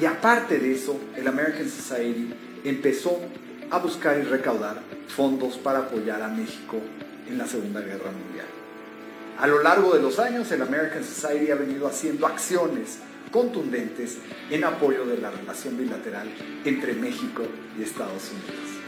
y aparte de eso, el American Society empezó a buscar y recaudar fondos para apoyar a México en la Segunda Guerra Mundial. A lo largo de los años, el American Society ha venido haciendo acciones contundentes en apoyo de la relación bilateral entre México y Estados Unidos.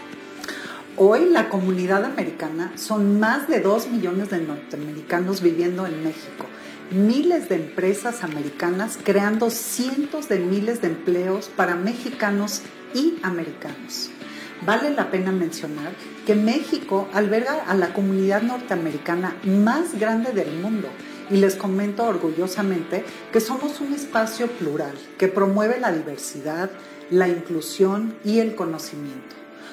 Hoy la comunidad americana son más de 2 millones de norteamericanos viviendo en México, miles de empresas americanas creando cientos de miles de empleos para mexicanos y americanos. Vale la pena mencionar que México alberga a la comunidad norteamericana más grande del mundo y les comento orgullosamente que somos un espacio plural que promueve la diversidad, la inclusión y el conocimiento.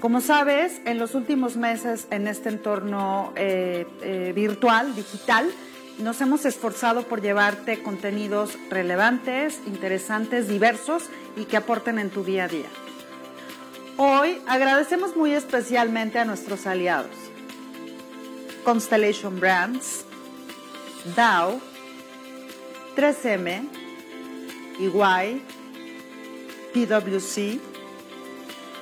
Como sabes, en los últimos meses en este entorno eh, eh, virtual, digital, nos hemos esforzado por llevarte contenidos relevantes, interesantes, diversos y que aporten en tu día a día. Hoy agradecemos muy especialmente a nuestros aliados. Constellation Brands, Dow, 3M, EY, PwC,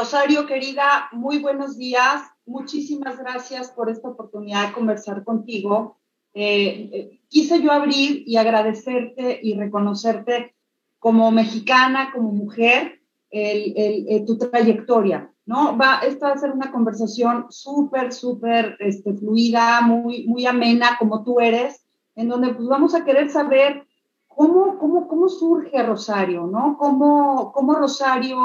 Rosario, querida, muy buenos días. Muchísimas gracias por esta oportunidad de conversar contigo. Eh, eh, quise yo abrir y agradecerte y reconocerte como mexicana, como mujer, el, el, eh, tu trayectoria, ¿no? Va, esta va a ser una conversación súper, súper este, fluida, muy, muy amena, como tú eres, en donde pues vamos a querer saber ¿Cómo, cómo, cómo surge Rosario, no? ¿Cómo, cómo Rosario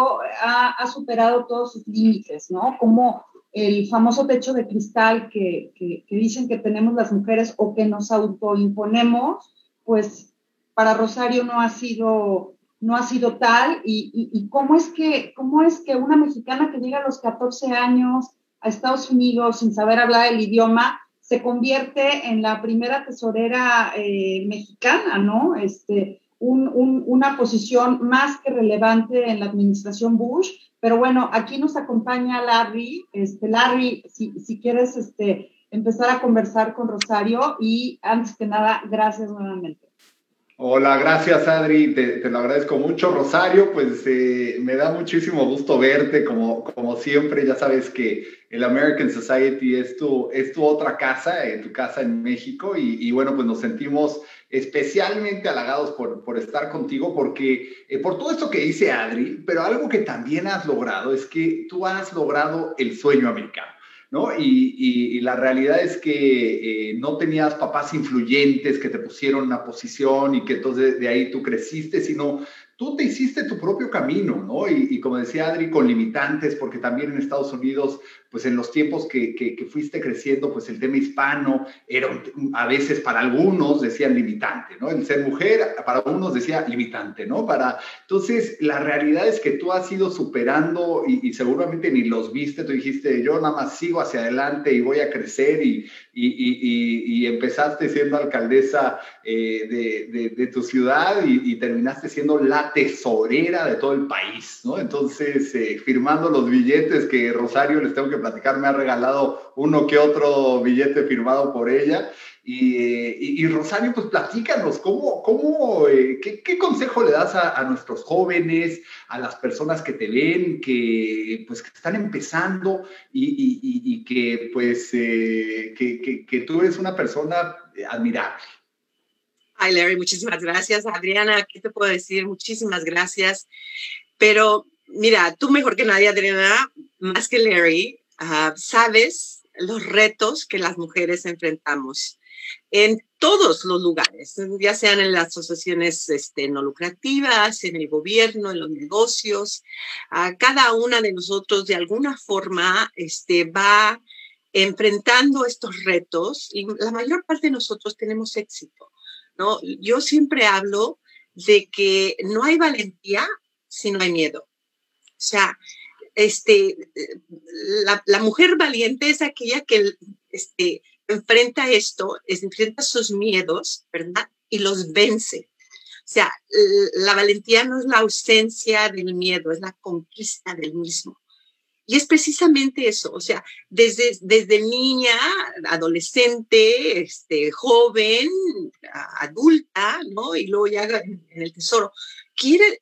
ha, ha, superado todos sus límites, no? Cómo el famoso techo de cristal que, que, que, dicen que tenemos las mujeres o que nos autoimponemos, pues para Rosario no ha sido, no ha sido tal. Y, y, y cómo, es que, cómo es que una mexicana que llega a los 14 años a Estados Unidos sin saber hablar el idioma, se convierte en la primera tesorera eh, mexicana, ¿no? Este, un, un, una posición más que relevante en la administración Bush. Pero bueno, aquí nos acompaña Larry. Este, Larry, si, si quieres este, empezar a conversar con Rosario y antes que nada, gracias nuevamente. Hola, gracias Adri, te, lo agradezco mucho. Rosario, pues eh, me da muchísimo gusto verte, como, como siempre, ya sabes que el American Society es tu, es tu otra casa, eh, tu casa en México, y, y, bueno, pues nos sentimos especialmente halagados por, por estar contigo, porque eh, por todo esto que dice Adri, pero algo que también has logrado es que tú has logrado el sueño americano. ¿No? Y, la realidad es que eh, no tenías papás influyentes que te pusieron una posición y que entonces de ahí tú creciste, sino tú te hiciste tu propio camino, ¿no? Y, y, como decía Adri, con limitantes, porque también en Estados Unidos pues en los tiempos que, que, fuiste creciendo, pues el tema hispano era a veces para algunos decían limitante, ¿no? El ser mujer para unos decía limitante, ¿no? Para, entonces, la realidad es que tú has ido superando y, seguramente ni los viste, tú dijiste, yo nada más sigo hacia adelante y voy a crecer y, y empezaste siendo alcaldesa eh, de, de, tu ciudad y, terminaste siendo la tesorera de todo el país, ¿no? Entonces, eh, firmando los billetes que Rosario les tengo que platicar, me ha regalado uno que otro billete firmado por ella. Y, Rosario, pues platícanos, ¿cómo, cómo, eh, qué, consejo le das a, nuestros jóvenes, a las personas que te ven, que, pues, que están empezando y, que, pues, eh, que, tú eres una persona admirable? Ay, Larry, muchísimas gracias. Adriana, ¿qué te puedo decir? Muchísimas gracias. Pero mira, tú mejor que nadie, Adriana, más que Larry, Ah, sabes los retos que las mujeres enfrentamos en todos los lugares, ya sean en las asociaciones este, no lucrativas, en el gobierno, en los negocios. cada una de nosotros de alguna forma este, va enfrentando estos retos y la mayor parte de nosotros tenemos éxito. ¿no? Yo siempre hablo de que no hay valentía si no hay miedo. O sea, este, la, mujer valiente es aquella que este, enfrenta esto, enfrenta sus miedos, ¿verdad? Y los vence. O sea, la valentía no es la ausencia del miedo, es la conquista del mismo. Y es precisamente eso, o sea, desde, desde niña, adolescente, este, joven, adulta, ¿no? Y luego ya en el tesoro, quiere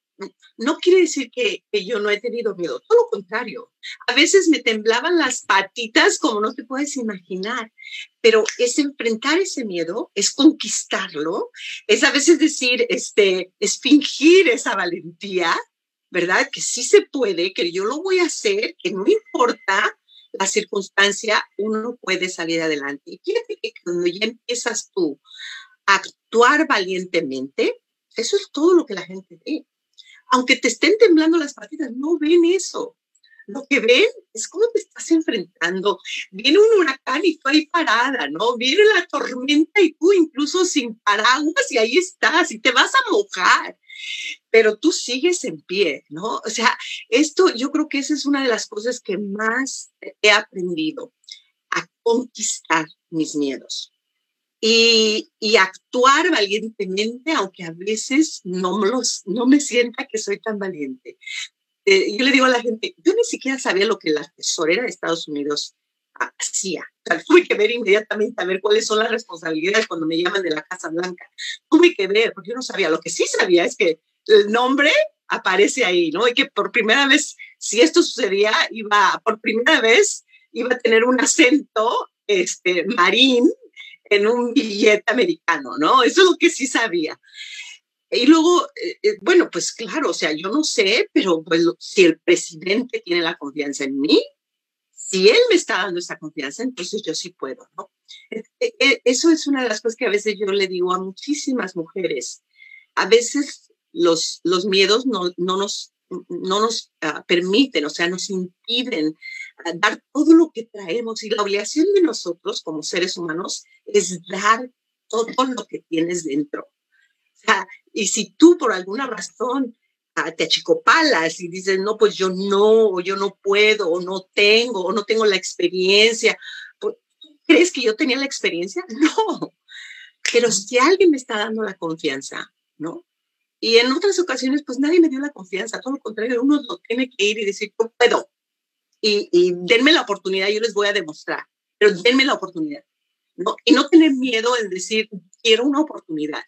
no quiere decir que, yo no he tenido miedo, todo lo contrario. A veces me temblaban las patitas como no te puedes imaginar, pero es enfrentar ese miedo, es conquistarlo, es a veces decir, este, es fingir esa valentía, ¿verdad? Que sí se puede, que yo lo voy a hacer, que no importa la circunstancia, uno puede salir adelante. Y fíjate que cuando ya empiezas tú a actuar valientemente, eso es todo lo que la gente ve aunque te estén temblando las patitas, no ven eso. Lo que ven es cómo te estás enfrentando. Viene un huracán y tú ahí parada, ¿no? Viene la tormenta y tú incluso sin paraguas y ahí estás y te vas a mojar, pero tú sigues en pie, ¿no? O sea, esto yo creo que esa es una de las cosas que más he aprendido, a conquistar mis miedos y, actuar valientemente, aunque a veces no los, no me sienta que soy tan valiente. Eh, yo le digo a la gente, yo ni siquiera sabía lo que la tesorera de Estados Unidos hacía. tuve que ver inmediatamente a ver cuáles son las responsabilidades cuando me llaman de la Casa Blanca. Tuve que ver, porque yo no sabía. Lo que sí sabía es que el nombre aparece ahí, ¿no? Y que por primera vez, si esto sucedía, iba, por primera vez, iba a tener un acento este, marín en un billete americano, ¿no? Eso es lo que sí sabía. Y luego, eh, eh, bueno, pues claro, o sea, yo no sé, pero pues, si el presidente tiene la confianza en mí, si él me está dando esa confianza, entonces yo sí puedo, ¿no? E, eso es una de las cosas que a veces yo le digo a muchísimas mujeres. A veces los, los miedos no, no nos no nos ah, permiten, o sea, nos impiden ah, dar todo lo que traemos y la obligación de nosotros como seres humanos es dar todo lo que tienes dentro. O sea, y si tú por alguna razón ah, te achicopalas y dices, no, pues yo no, o yo no puedo, o no tengo, o no tengo la experiencia, ¿crees que yo tenía la experiencia? No. Pero si alguien me está dando la confianza, ¿no? Y en otras ocasiones, pues nadie me dio la confianza, todo lo contrario, uno lo tiene que ir y decir, yo puedo. Y, y denme la oportunidad, yo les voy a demostrar, pero denme la oportunidad. ¿no? Y no tener miedo en decir, quiero una oportunidad.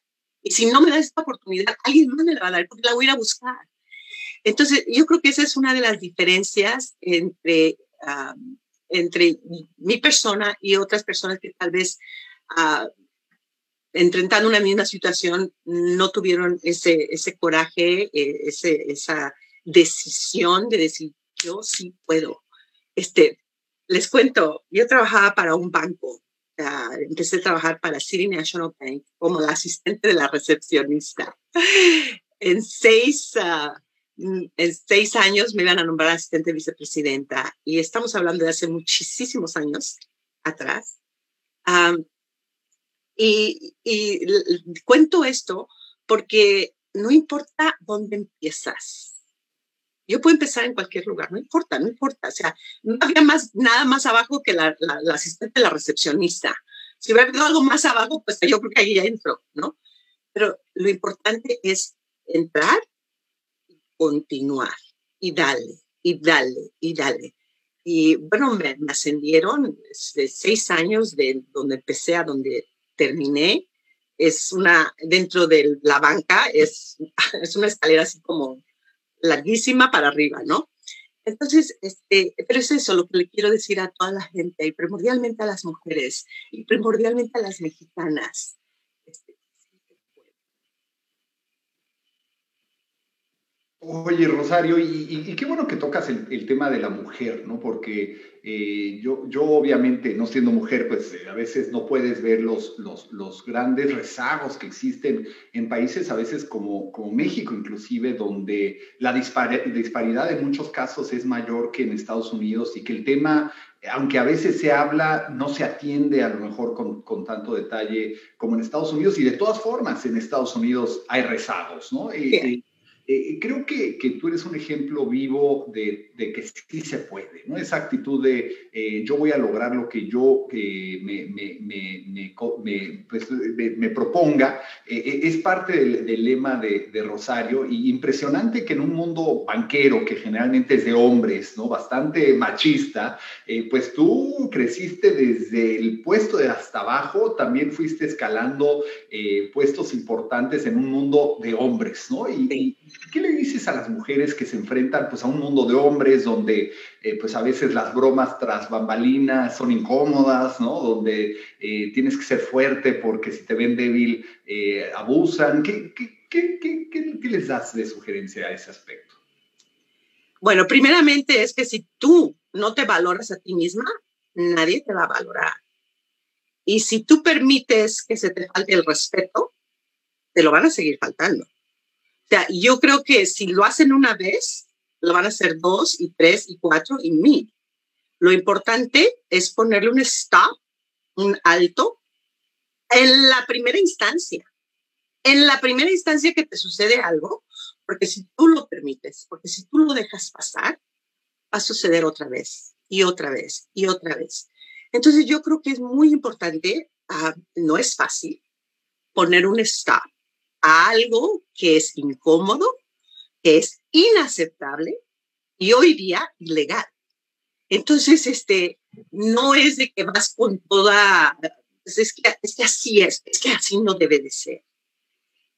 Y si no me da esta oportunidad, alguien más me la va a dar porque la voy a ir a buscar. Entonces, yo creo que esa es una de las diferencias entre, entre mi persona y otras personas que tal vez uh, enfrentando una misma situación, no tuvieron ese, ese coraje, eh, ese, esa decisión de decir, yo sí puedo. Este, les cuento, yo trabajaba para un banco. empecé a trabajar para City National Bank como la asistente de la recepcionista. En seis, ah, en seis años me iban a nombrar asistente vicepresidenta y estamos hablando de hace muchísimos años atrás. Y, y cuento esto porque no importa dónde empiezas, yo puedo empezar en cualquier lugar, no importa, no importa. O sea, no había más, nada más abajo que la, la, asistente, la recepcionista. Si hubiera habido algo más abajo, pues yo creo que ahí ya entro, ¿no? Pero lo importante es entrar y continuar y dale, y dale, y dale. Y bueno, me, me ascendieron de seis años de donde empecé a donde terminé. Es una, dentro de la banca, es, es una escalera así como larguísima para arriba, ¿no? Entonces, este, pero es eso lo que le quiero decir a toda la gente y primordialmente a las mujeres y primordialmente a las mexicanas. Oye, Rosario, y, qué bueno que tocas el, tema de la mujer, ¿no? Porque eh, yo, yo obviamente, no siendo mujer, pues eh, a veces no puedes ver los, los, los, grandes rezagos que existen en países a veces como, como México, inclusive, donde la disparidad en muchos casos es mayor que en Estados Unidos y que el tema aunque a veces se habla, no se atiende a lo mejor con, con, tanto detalle como en Estados Unidos, y de todas formas en Estados Unidos hay rezagos, ¿no? Eh, eh, creo que, que, tú eres un ejemplo vivo de, de, que sí se puede, ¿no? Esa actitud de eh, yo voy a lograr lo que yo eh, me, me, me, pues, me, proponga, es parte del, del lema de, de, Rosario y impresionante que en un mundo banquero que generalmente es de hombres, ¿no? Bastante machista, pues tú creciste desde el puesto de hasta abajo, también fuiste escalando puestos importantes en un mundo de hombres, ¿no? Y, ¿Qué le dices a las mujeres que se enfrentan pues, a un mundo de hombres donde eh, pues, a veces las bromas tras bambalinas son incómodas, ¿no? donde eh, tienes que ser fuerte porque si te ven débil eh, abusan? ¿Qué, qué, qué, qué, les das de sugerencia a ese aspecto? Bueno, primeramente es que si tú no te valoras a ti misma, nadie te va a valorar. Y si tú permites que se te falte el respeto, te lo van a seguir faltando. Yo creo que si lo hacen una vez, lo van a hacer dos y tres y cuatro y mil. Lo importante es ponerle un stop, un alto, en la primera instancia. En la primera instancia que te sucede algo, porque si tú lo permites, porque si tú lo dejas pasar, va a suceder otra vez y otra vez y otra vez. Entonces yo creo que es muy importante, ah, no es fácil, poner un stop a algo que es incómodo, que es inaceptable y hoy día ilegal. Entonces, este, no es de que vas con toda, pues es, que, es que así es, es que así no debe de ser.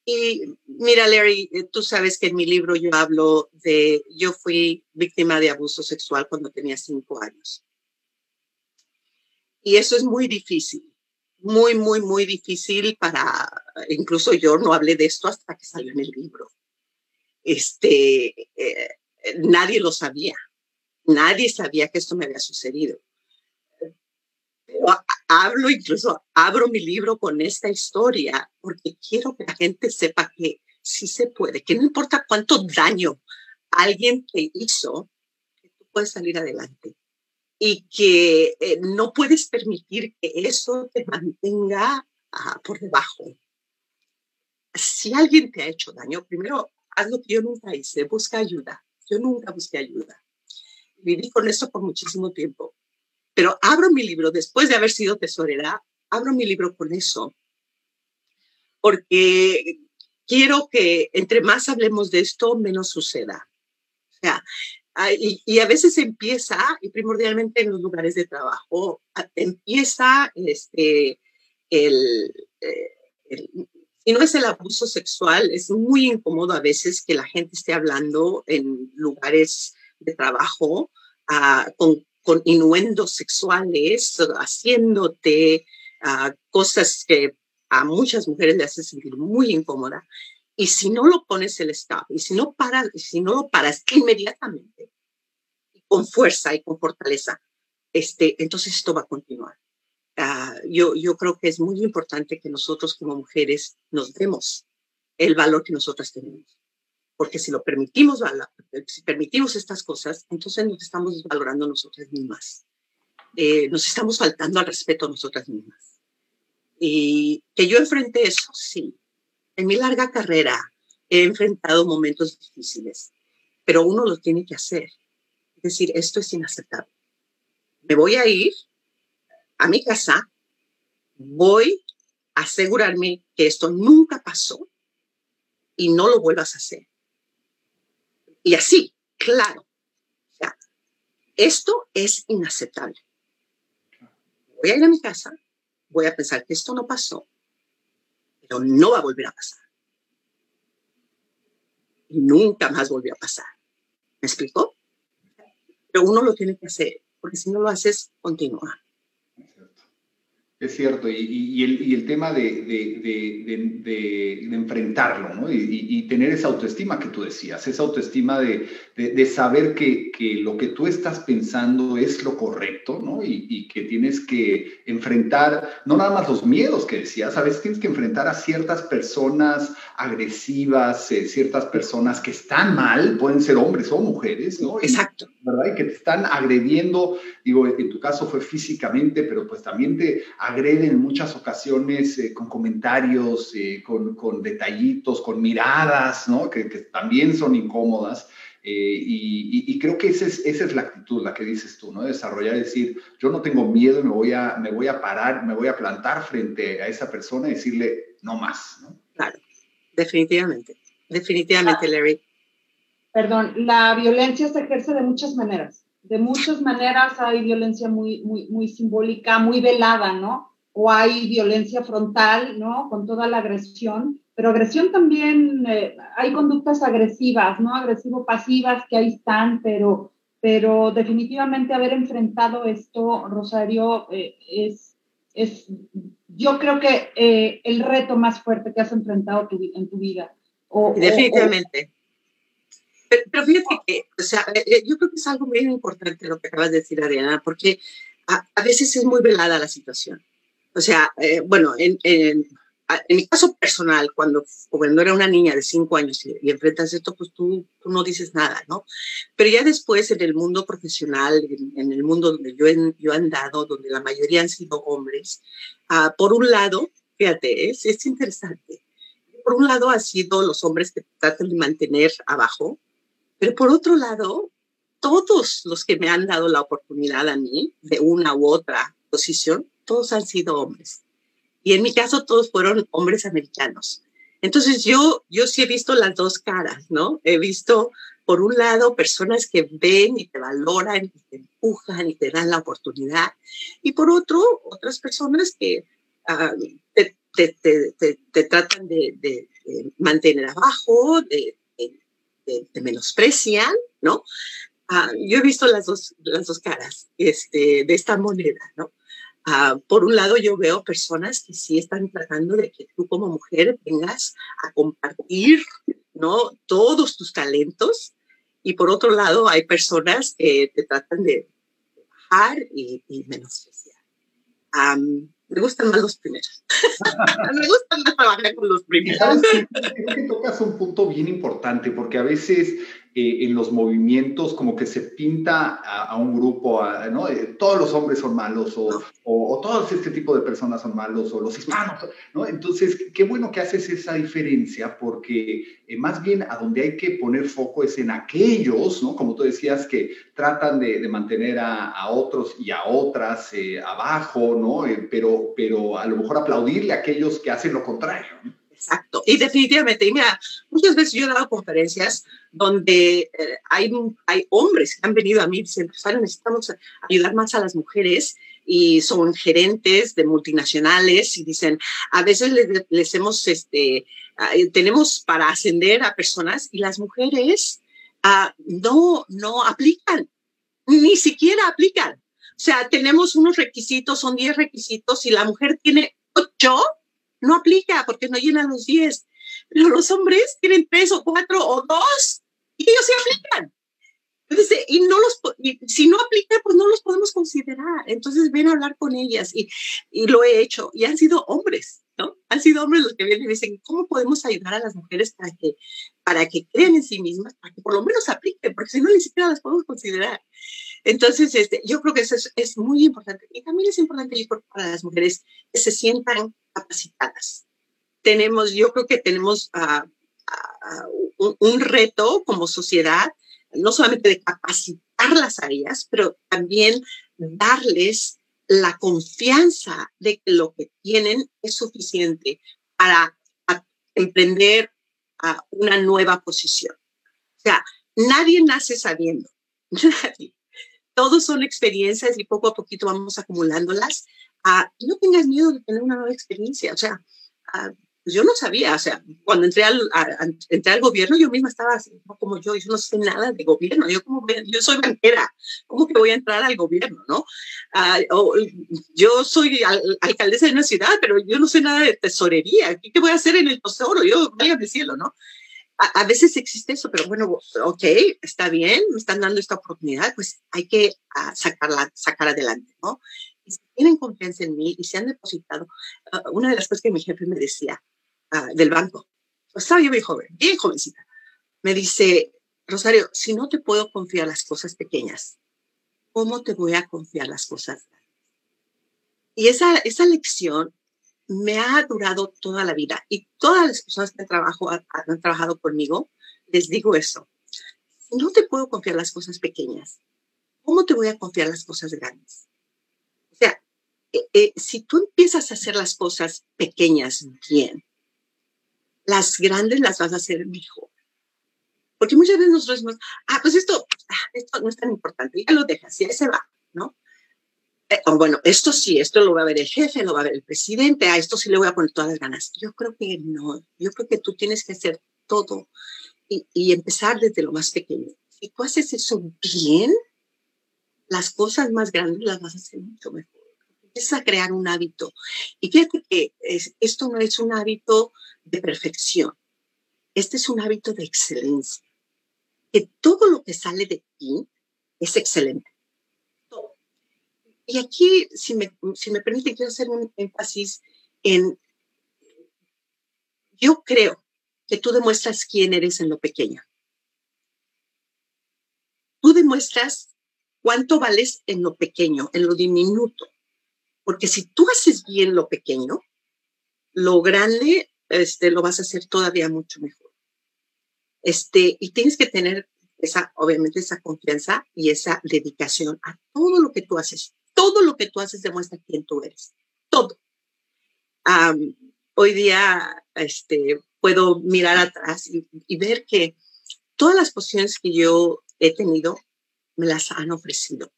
Y mira, Larry, eh, tú sabes que en mi libro yo hablo de, yo fui víctima de abuso sexual cuando tenía cinco años. Y eso es muy difícil muy, muy, muy difícil para, incluso yo no hablé de esto hasta que salió en el libro. Este, eh, nadie lo sabía, nadie sabía que esto me había sucedido. hablo, incluso abro mi libro con esta historia porque quiero que la gente sepa que sí se puede, que no importa cuánto daño alguien te hizo, que tú puedes salir adelante y que eh, no puedes permitir que eso te mantenga ah, por debajo. Si alguien te ha hecho daño, primero haz lo que yo nunca hice, busca ayuda. Yo nunca busqué ayuda. Viví con eso por muchísimo tiempo. Pero abro mi libro, después de haber sido tesorera, abro mi libro con eso. Porque quiero que entre más hablemos de esto, menos suceda. O sea, Ah, y, a veces empieza, y primordialmente en los lugares de trabajo, empieza este, el, eh, el, si no es el abuso sexual, es muy incómodo a veces que la gente esté hablando en lugares de trabajo uh, con, con inuendos sexuales, haciéndote uh, cosas que a muchas mujeres le hacen sentir muy incómoda. Y si no lo pones el stop, y si no paras, si no lo paras inmediatamente, con fuerza y con fortaleza, este, entonces esto va a continuar. Ah, yo, yo creo que es muy importante que nosotros como mujeres nos demos el valor que nosotras tenemos. Porque si lo permitimos, si permitimos estas cosas, entonces nos estamos valorando nosotras mismas. Eh, nos estamos faltando al respeto a nosotras mismas. Y que yo enfrenté eso, sí. En mi larga carrera he enfrentado momentos difíciles, pero uno lo tiene que hacer. Es decir, esto es inaceptable. Me voy a ir a mi casa, voy a asegurarme que esto nunca pasó y no lo vuelvas a hacer. Y así, claro. esto es inaceptable. Voy a ir a mi casa, voy a pensar que esto no pasó, pero no va a volver a pasar. Y nunca más volvió a pasar. ¿Me explico? Pero uno lo tiene que hacer, porque si no lo haces, continúa. Es cierto, y, el, tema de, enfrentarlo, ¿no? Y, tener esa autoestima que tú decías, esa autoestima de, saber que, lo que tú estás pensando es lo correcto, ¿no? Y, que tienes que enfrentar, no nada más los miedos que decías, a veces tienes que enfrentar a ciertas personas agresivas, eh, ciertas personas que están mal, pueden ser hombres o mujeres, ¿no? Exacto. ¿Verdad? Y que te están agrediendo, digo, en tu caso fue físicamente, pero pues también te agreden en muchas ocasiones eh, con comentarios, eh, con, detallitos, con miradas, ¿no? Que, también son incómodas. Eh, y, creo que esa es, esa es la actitud, la que dices tú, ¿no? Desarrollar, decir, yo no tengo miedo, me voy, a, me voy a parar, me voy a plantar frente a esa persona y decirle, no más, ¿no? Definitivamente, definitivamente, ah. Larry. Perdón, la violencia se ejerce de muchas maneras de muchas maneras hay violencia muy, muy, muy simbólica, muy velada, ¿no? O hay violencia frontal, ¿no? Con toda la agresión, pero agresión también, eh, hay conductas agresivas, ¿no? Agresivo-pasivas que ahí están, pero, pero definitivamente haber enfrentado esto, Rosario, eh, es, es, yo creo que eh, el reto más fuerte que has enfrentado en tu vida. O, definitivamente. Pero, fíjate que, o sea, eh, eh, yo creo que es algo muy importante lo que acabas de decir, Adriana, porque a, veces es muy velada la situación. O sea, bueno, en, en, en, mi caso personal, cuando, cuando era una niña de cinco años y, enfrentas esto, pues tú, tú, no dices nada, ¿no? Pero ya después en el mundo profesional, en, el mundo donde yo, yo he andado, donde la mayoría han sido hombres, uh, por un lado, fíjate, es, es interesante. Por un lado, ha sido los hombres que tratan de mantener abajo pero por otro lado, todos los que me han dado la oportunidad a mí de una u otra posición, todos han sido hombres. Y en mi caso, todos fueron hombres americanos. Entonces yo, yo sí he visto las dos caras, ¿no? He visto, por un lado, personas que ven y te valoran y te empujan y te dan la oportunidad. Y por otro, otras personas que ah, te, tratan de, mantener abajo, de, te, menosprecian, ¿no? Ah, yo he visto las dos, las dos caras este, de esta moneda, ¿no? Ah, por un lado, yo veo personas que sí están tratando de que tú como mujer vengas a compartir, ¿no? Todos tus talentos. Y por otro lado, hay personas que te tratan de bajar y, menospreciar. Me gustan más los primeros. me gustan más trabajar con los primeros. Creo que tocas un punto bien importante porque a veces eh, en los movimientos como que se pinta a, un grupo, ¿no? Eh, todos los hombres son malos o, todos este tipo de personas son malos o los hispanos, ¿no? Entonces, qué bueno que haces esa diferencia porque eh, más bien a donde hay que poner foco es en aquellos, ¿no? Como tú decías, que tratan de, mantener a, a, otros y a otras abajo, ¿no? pero, pero a lo mejor aplaudirle a aquellos que hacen lo contrario, ¿no? Exacto. Y definitivamente, y mira, muchas veces yo he dado conferencias donde eh, hay, hay hombres que han venido a mí y dicen, pues necesitamos ayudar más a las mujeres y son gerentes de multinacionales y dicen, a veces les, hemos, este, tenemos para ascender a personas y las mujeres ah, no, no aplican, ni siquiera aplican. O sea, tenemos unos requisitos, son 10 requisitos y la mujer tiene 8 no aplica porque no llenan los 10. Pero los hombres tienen tres o cuatro o dos y ellos se aplican. Entonces, y no los, si no aplica, pues no los podemos considerar. Entonces, ven a hablar con ellas y, y lo he hecho. Y han sido hombres, ¿no? Han sido hombres los que vienen y dicen, ¿cómo podemos ayudar a las mujeres para que, para que crean en sí mismas, para que por lo menos apliquen? Porque si no, ni siquiera las podemos considerar. Entonces, este, yo creo que eso es, es muy importante. Y también es importante, yo creo, para las mujeres que se sientan capacitadas. Tenemos, yo creo que tenemos uh, uh, un, un reto como sociedad no solamente de capacitarlas a ellas, pero también darles la confianza de que lo que tienen es suficiente para emprender a una nueva posición. O sea, nadie nace sabiendo, nadie. Todos son experiencias y poco a poquito vamos acumulándolas. Uh, no tengas miedo de tener una nueva experiencia. O sea, uh, pues yo no sabía, o sea, cuando entré al, entré al gobierno, yo misma estaba así, como yo, yo no sé nada de gobierno, yo como, yo soy banquera, ¿cómo que voy a entrar al gobierno, no? Uh, yo soy alcaldesa de una ciudad, pero yo no sé nada de tesorería, ¿qué, qué voy a hacer en el tesoro? Yo, mi cielo, ¿no? A, a, veces existe eso, pero bueno, ok, está bien, me están dando esta oportunidad, pues hay que uh, sacarla, sacar adelante, ¿no? Y si tienen confianza en mí y se han depositado, uh, una de las cosas que mi jefe me decía, uh, del banco. Estaba yo bien joven, bien jovencita. Me dice, Rosario, si no te puedo confiar las cosas pequeñas, ¿cómo te voy a confiar las cosas grandes? Y esa, esa lección me ha durado toda la vida. Y todas las personas que han, trabajo, han trabajado conmigo, les digo eso. Si no te puedo confiar las cosas pequeñas, ¿cómo te voy a confiar las cosas grandes? O sea, eh, eh, si tú empiezas a hacer las cosas pequeñas bien, las grandes las vas a hacer mejor. Porque muchas veces nosotros decimos, ah, pues esto, ah, esto no es tan importante, ya lo dejas, ya se va, ¿no? Eh, bueno, esto sí, esto lo va a ver el jefe, lo va a ver el presidente, a esto sí le voy a poner todas las ganas. Yo creo que no, yo creo que tú tienes que hacer todo y, y empezar desde lo más pequeño. Si tú haces eso bien, las cosas más grandes las vas a hacer mucho mejor. Empiezas a crear un hábito. Y fíjate que es, esto no es un hábito de perfección. Este es un hábito de excelencia. Que todo lo que sale de ti es excelente. Y aquí, si me, si me permite, quiero hacer un énfasis en, yo creo que tú demuestras quién eres en lo pequeño. Tú demuestras cuánto vales en lo pequeño, en lo diminuto. Porque si tú haces bien lo pequeño, lo grande este, lo vas a hacer todavía mucho mejor. Este, y tienes que tener esa, obviamente, esa confianza y esa dedicación a todo lo que tú haces. Todo lo que tú haces demuestra quién tú eres. Todo. Um, hoy día, este, puedo mirar atrás y, y ver que todas las posiciones que yo he tenido me las han ofrecido.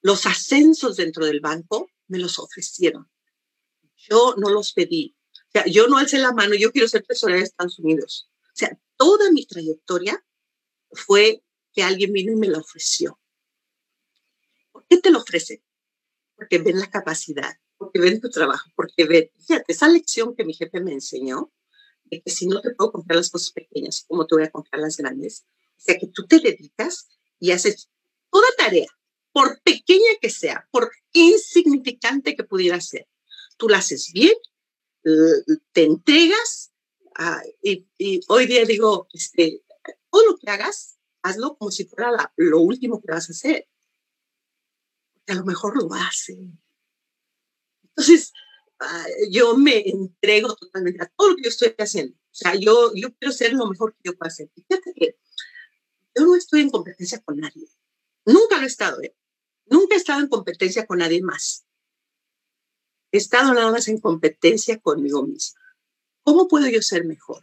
Los ascensos dentro del banco me los ofrecieron. Yo no los pedí, sea, yo no alcé la mano, yo quiero ser tesorera de Estados Unidos. O sea, toda mi trayectoria fue que alguien vino y me lo ofreció. ¿Por qué te lo ofrece? Porque ven la capacidad, porque ven tu trabajo, porque ven, fíjate, esa lección que mi jefe me enseñó, de que si no te puedo comprar las cosas pequeñas, ¿cómo te voy a comprar las grandes? O sea, que tú te dedicas y haces toda tarea, por pequeña que sea, por insignificante que pudiera ser, tú la haces bien te entregas uh, y, y, hoy día digo, este, todo lo que hagas, hazlo como si fuera la, lo último que vas a hacer. Porque a lo mejor lo hace. Entonces, uh, yo me entrego totalmente a todo lo que yo estoy haciendo. O sea, yo, yo quiero ser lo mejor que yo pueda hacer. Fíjate que yo no estoy en competencia con nadie. Nunca lo he estado, ¿eh? Nunca he estado en competencia con nadie más he estado nada más en competencia conmigo misma. ¿Cómo puedo yo ser mejor?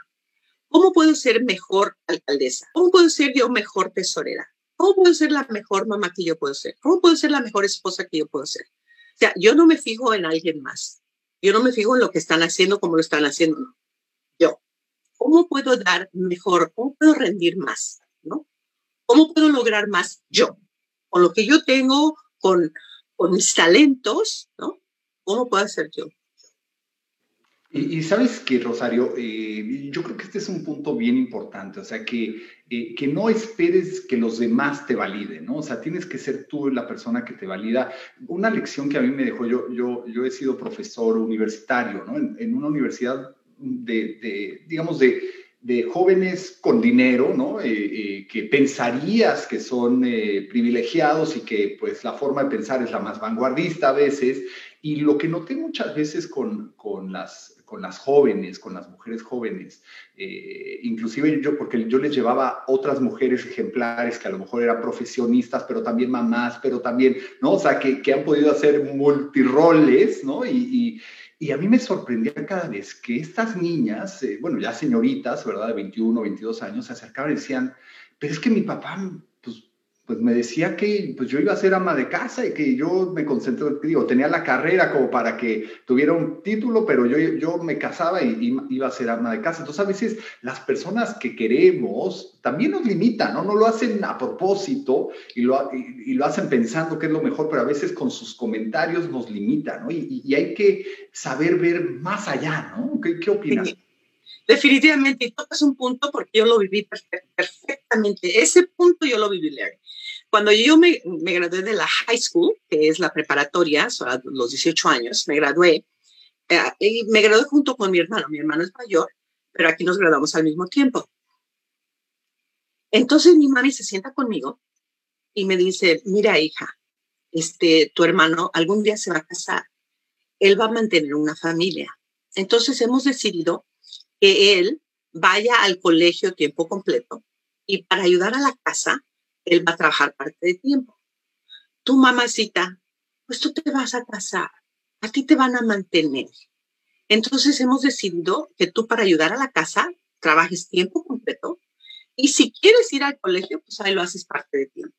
¿Cómo puedo ser mejor alcaldesa? ¿Cómo puedo ser yo mejor tesorera? ¿Cómo puedo ser la mejor mamá que yo puedo ser? ¿Cómo puedo ser la mejor esposa que yo puedo ser? O sea, yo no me fijo en alguien más. Yo no me fijo en lo que están haciendo, como lo están haciendo. Yo. ¿Cómo puedo dar mejor? ¿Cómo puedo rendir más? ¿No? ¿Cómo puedo lograr más yo? Con lo que yo tengo, con, con mis talentos, ¿no? ¿Cómo puedo ser yo? Y, sabes que, Rosario, eh, yo creo que este es un punto bien importante, o sea, que, eh, que no esperes que los demás te validen, ¿no? O sea, tienes que ser tú la persona que te valida. Una lección que a mí me dejó, yo, yo, yo he sido profesor universitario, ¿no? En, una universidad de, de digamos, de, de, jóvenes con dinero, ¿no? Eh, que pensarías que son privilegiados y que pues la forma de pensar es la más vanguardista a veces. Y lo que noté muchas veces con, con las con las jóvenes, con las mujeres jóvenes, eh, inclusive yo, porque yo les llevaba otras mujeres ejemplares que a lo mejor eran profesionistas, pero también mamás, pero también, ¿no? O sea, que, que han podido hacer multiroles, ¿no? Y, y, a mí me sorprendía cada vez que estas niñas, eh, bueno, ya señoritas, ¿verdad? De 21, 22 años, se acercaban y decían, pero es que mi papá, pues me decía que pues yo iba a ser ama de casa y que yo me concentré, digo, tenía la carrera como para que tuviera un título, pero yo, yo me casaba y, iba a ser ama de casa. Entonces a veces las personas que queremos también nos limitan, ¿no? No lo hacen a propósito y lo, y, lo hacen pensando que es lo mejor, pero a veces con sus comentarios nos limitan, ¿no? Y, hay que saber ver más allá, ¿no? ¿Qué, qué opinas? Definitivamente, y tocas un punto porque yo lo viví perfectamente. Ese punto yo lo viví, Larry. Cuando yo me, gradué de la high school, que es la preparatoria, a los 18 años, me gradué, eh, y me gradué junto con mi hermano. Mi hermano es mayor, pero aquí nos graduamos al mismo tiempo. Entonces mi mami se sienta conmigo y me dice, mira hija, este, tu hermano algún día se va a casar, él va a mantener una familia. Entonces hemos decidido que él vaya al colegio tiempo completo y para ayudar a la casa, él va a trabajar parte de tiempo. Tu mamacita, pues tú te vas a casar, a ti te van a mantener. Entonces hemos decidido que tú para ayudar a la casa trabajes tiempo completo y si quieres ir al colegio, pues ahí lo haces parte de tiempo.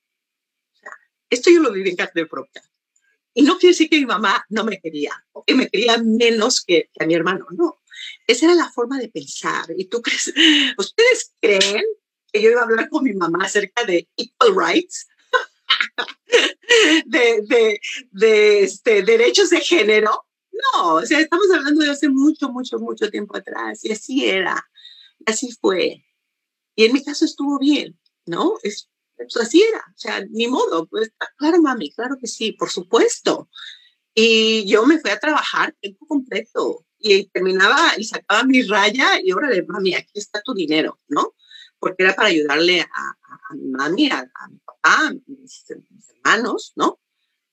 esto yo lo viví en carne propia. Y no quiere decir que mi mamá no me quería o que me quería menos que, que a mi hermano, no. Esa era la forma de pensar. ¿Y tú crees? ¿Ustedes creen que yo iba a hablar con mi mamá acerca de equal rights? de, de, de este, derechos de género. No, o sea, estamos hablando de hace mucho, mucho, mucho tiempo atrás. Y así era. Así fue. Y en mi caso estuvo bien, ¿no? Es, pues así era. O sea, ni modo. Pues, claro, mami, claro que sí, por supuesto. Y yo me fui a trabajar tiempo completo y terminaba y sacaba mi raya y órale, mami, aquí está tu dinero, ¿no? Porque era para ayudarle a, mi mami, a, mi papá, a mis, hermanos, ¿no?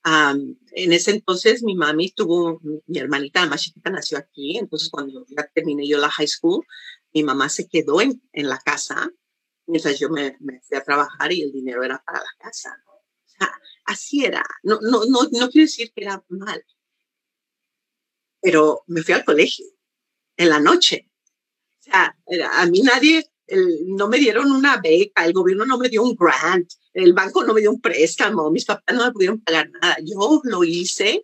en ese entonces mi mami tuvo, mi hermanita más chiquita nació aquí, entonces cuando ya terminé yo la high school, mi mamá se quedó en, en la casa mientras yo me, me, fui a trabajar y el dinero era para la casa. O sea, así era. No, no, no, no quiero decir que era mal, pero me fui al colegio en la noche. O sea, a mí nadie, no me dieron una beca, el gobierno no me dio un grant, el banco no me dio un préstamo, mis papás no me pudieron pagar nada. Yo lo hice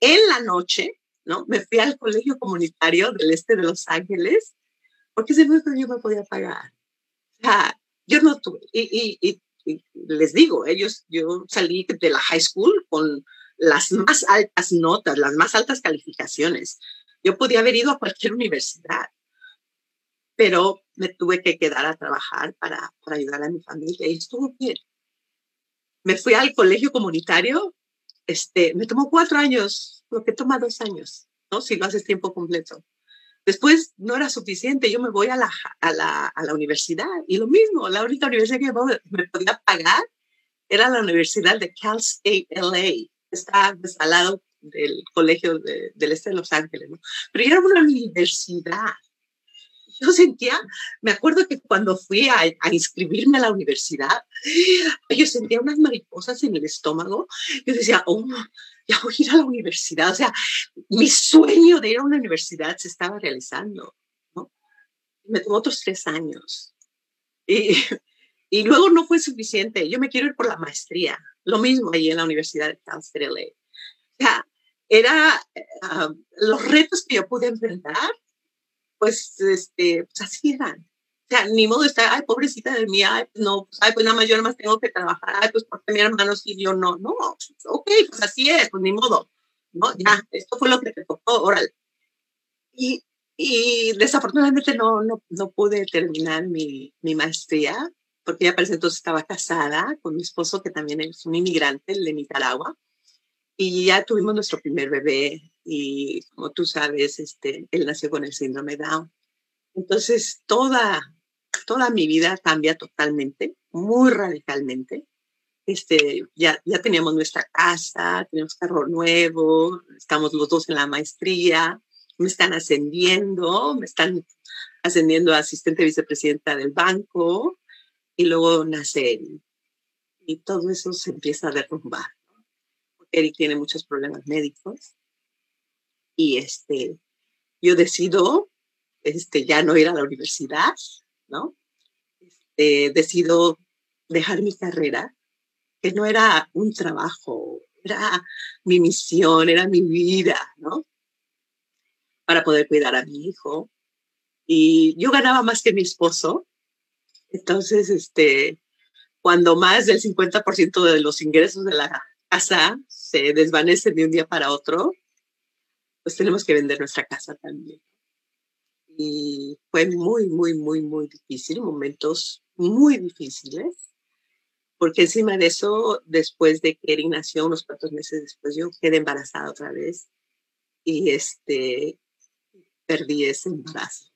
en la noche, ¿no? Me fui al colegio comunitario del este de Los Ángeles, porque ese fue yo me podía pagar. O sea, yo no tuve, y, y, y les digo, ellos, yo salí de la high school con las más altas notas, las más altas calificaciones. Yo podía haber ido a cualquier universidad, pero me tuve que quedar a trabajar para, para ayudar a mi familia y estuvo bien. Me fui al colegio comunitario, este, me tomó cuatro años, lo que toma dos años, ¿no? Si lo haces tiempo completo. Después no era suficiente, yo me voy a la, a la, a la universidad y lo mismo, la única universidad que me podía pagar era la Universidad de Cal State LA está al lado del colegio del este de Los Ángeles. Pero era una universidad. Yo sentía, me acuerdo que cuando fui a, a, inscribirme a la universidad, yo sentía unas mariposas en el estómago. Yo decía, oh, ya voy a ir a la universidad. O sea, mi sueño de ir a una universidad se estaba realizando, ¿no? Me tomó otros tres años. Y, y luego no fue suficiente. Yo me quiero ir por la maestría. Lo mismo ahí en la Universidad de Cal LA. O sea, era ah, los retos que yo pude enfrentar, pues, este, pues así eran. O sea, ni modo estar, ay, pobrecita de mí, ay, pues no, pues, ay, pues nada más yo nada más tengo que trabajar, ay, pues porque mi hermano sí, yo no, no, ok, pues así es, pues ni modo, ¿no? Ya, esto fue lo que te tocó, órale. Y y desafortunadamente no, no, no pude terminar mi, mi maestría porque ya para ese entonces estaba casada con mi esposo, que también es un inmigrante de Nicaragua, y ya tuvimos nuestro primer bebé, y como tú sabes, este, él nació con el síndrome Down. Entonces, toda, toda mi vida cambia totalmente, muy radicalmente. Este, ya, ya teníamos nuestra casa, tenemos carro nuevo, estamos los dos en la maestría, me están ascendiendo, me están ascendiendo a asistente vicepresidenta del banco, y luego nace él. Y todo eso se empieza a derrumbar. Eric tiene muchos problemas médicos y este, yo decido este, ya no ir a la universidad, ¿no? Este, decido dejar mi carrera, que no era un trabajo, era mi misión, era mi vida, ¿no? Para poder cuidar a mi hijo. Y yo ganaba más que mi esposo, entonces, este, cuando más del 50% de los ingresos de la casa se desvanecen de un día para otro, pues tenemos que vender nuestra casa también. Y fue muy, muy, muy, muy difícil, momentos muy difíciles, porque encima de eso, después de que Eric nació, unos cuantos meses después, yo quedé embarazada otra vez y este, perdí ese embarazo.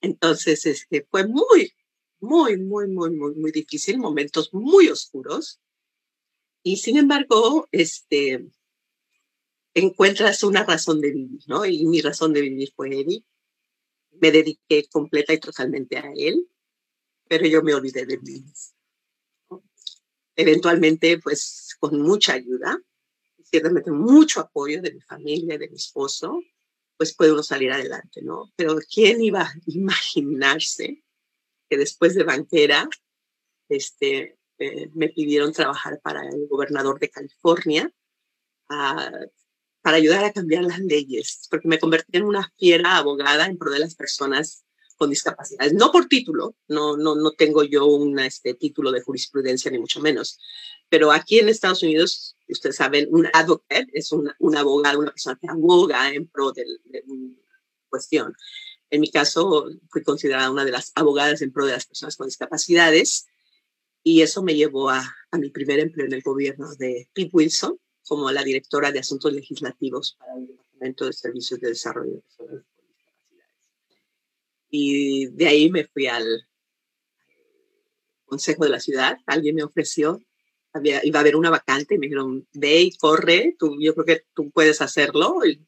Entonces, este, fue muy, muy, muy, muy, muy, muy difícil, momentos muy oscuros. Y sin embargo, este, encuentras una razón de vivir, ¿no? Y mi razón de vivir fue Eddie. Me dediqué completa y totalmente a él, pero yo me olvidé de mí. Eventualmente, pues, con mucha ayuda, ciertamente mucho apoyo de mi familia, de mi esposo, pues puede uno salir adelante, ¿no? Pero ¿quién iba a imaginarse que después de banquera, este, eh, me pidieron trabajar para el gobernador de California ah, para ayudar a cambiar las leyes, porque me convertí en una fiera abogada en pro de las personas con discapacidades, no por título, no, no, no tengo yo un este, título de jurisprudencia ni mucho menos, pero aquí en Estados Unidos, ustedes saben, un advocate es un, un abogado, una persona que aboga en pro de, una cuestión. En mi caso, fui considerada una de las abogadas en pro de las personas con discapacidades y eso me llevó a, a mi primer empleo en el gobierno de Pete Wilson como la directora de Asuntos Legislativos para el Departamento de Servicios de Desarrollo de Personas. Y de ahí me fui al Consejo de la Ciudad. Alguien me ofreció iba a haber una vacante y me dijeron, ve y corre, tú, yo creo que tú puedes hacerlo. Y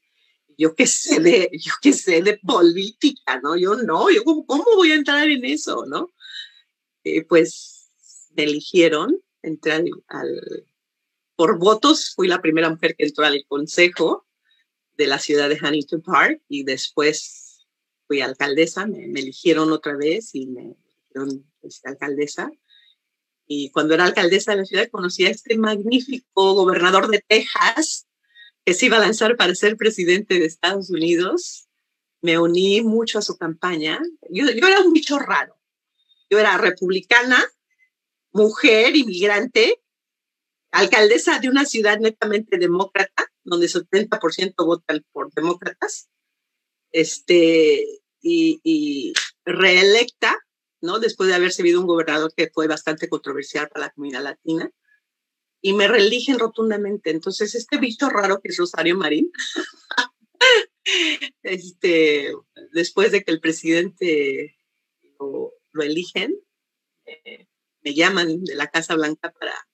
yo qué sé de, yo qué sé de política, ¿no? Yo no, yo cómo, voy a entrar en eso, ¿no? Eh, pues me eligieron, entré al, por votos, fui la primera mujer que entró al consejo de la ciudad de Huntington Park y después fui alcaldesa, me, eligieron otra vez y me eligieron este, alcaldesa y cuando era alcaldesa de la ciudad conocí a este magnífico gobernador de Texas que se iba a lanzar para ser presidente de Estados Unidos. Me uní mucho a su campaña. Yo, yo era un bicho raro. Yo era republicana, mujer, inmigrante, alcaldesa de una ciudad netamente demócrata, donde 70% votan por demócratas, este, y, reelecta ¿no? Después de haber sido un gobernador que fue bastante controversial para la comunidad latina. Y me religen rotundamente. Entonces, este bicho raro que es Rosario Marín, este, después de que el presidente lo, eligen, eh, me llaman de la Casa Blanca para,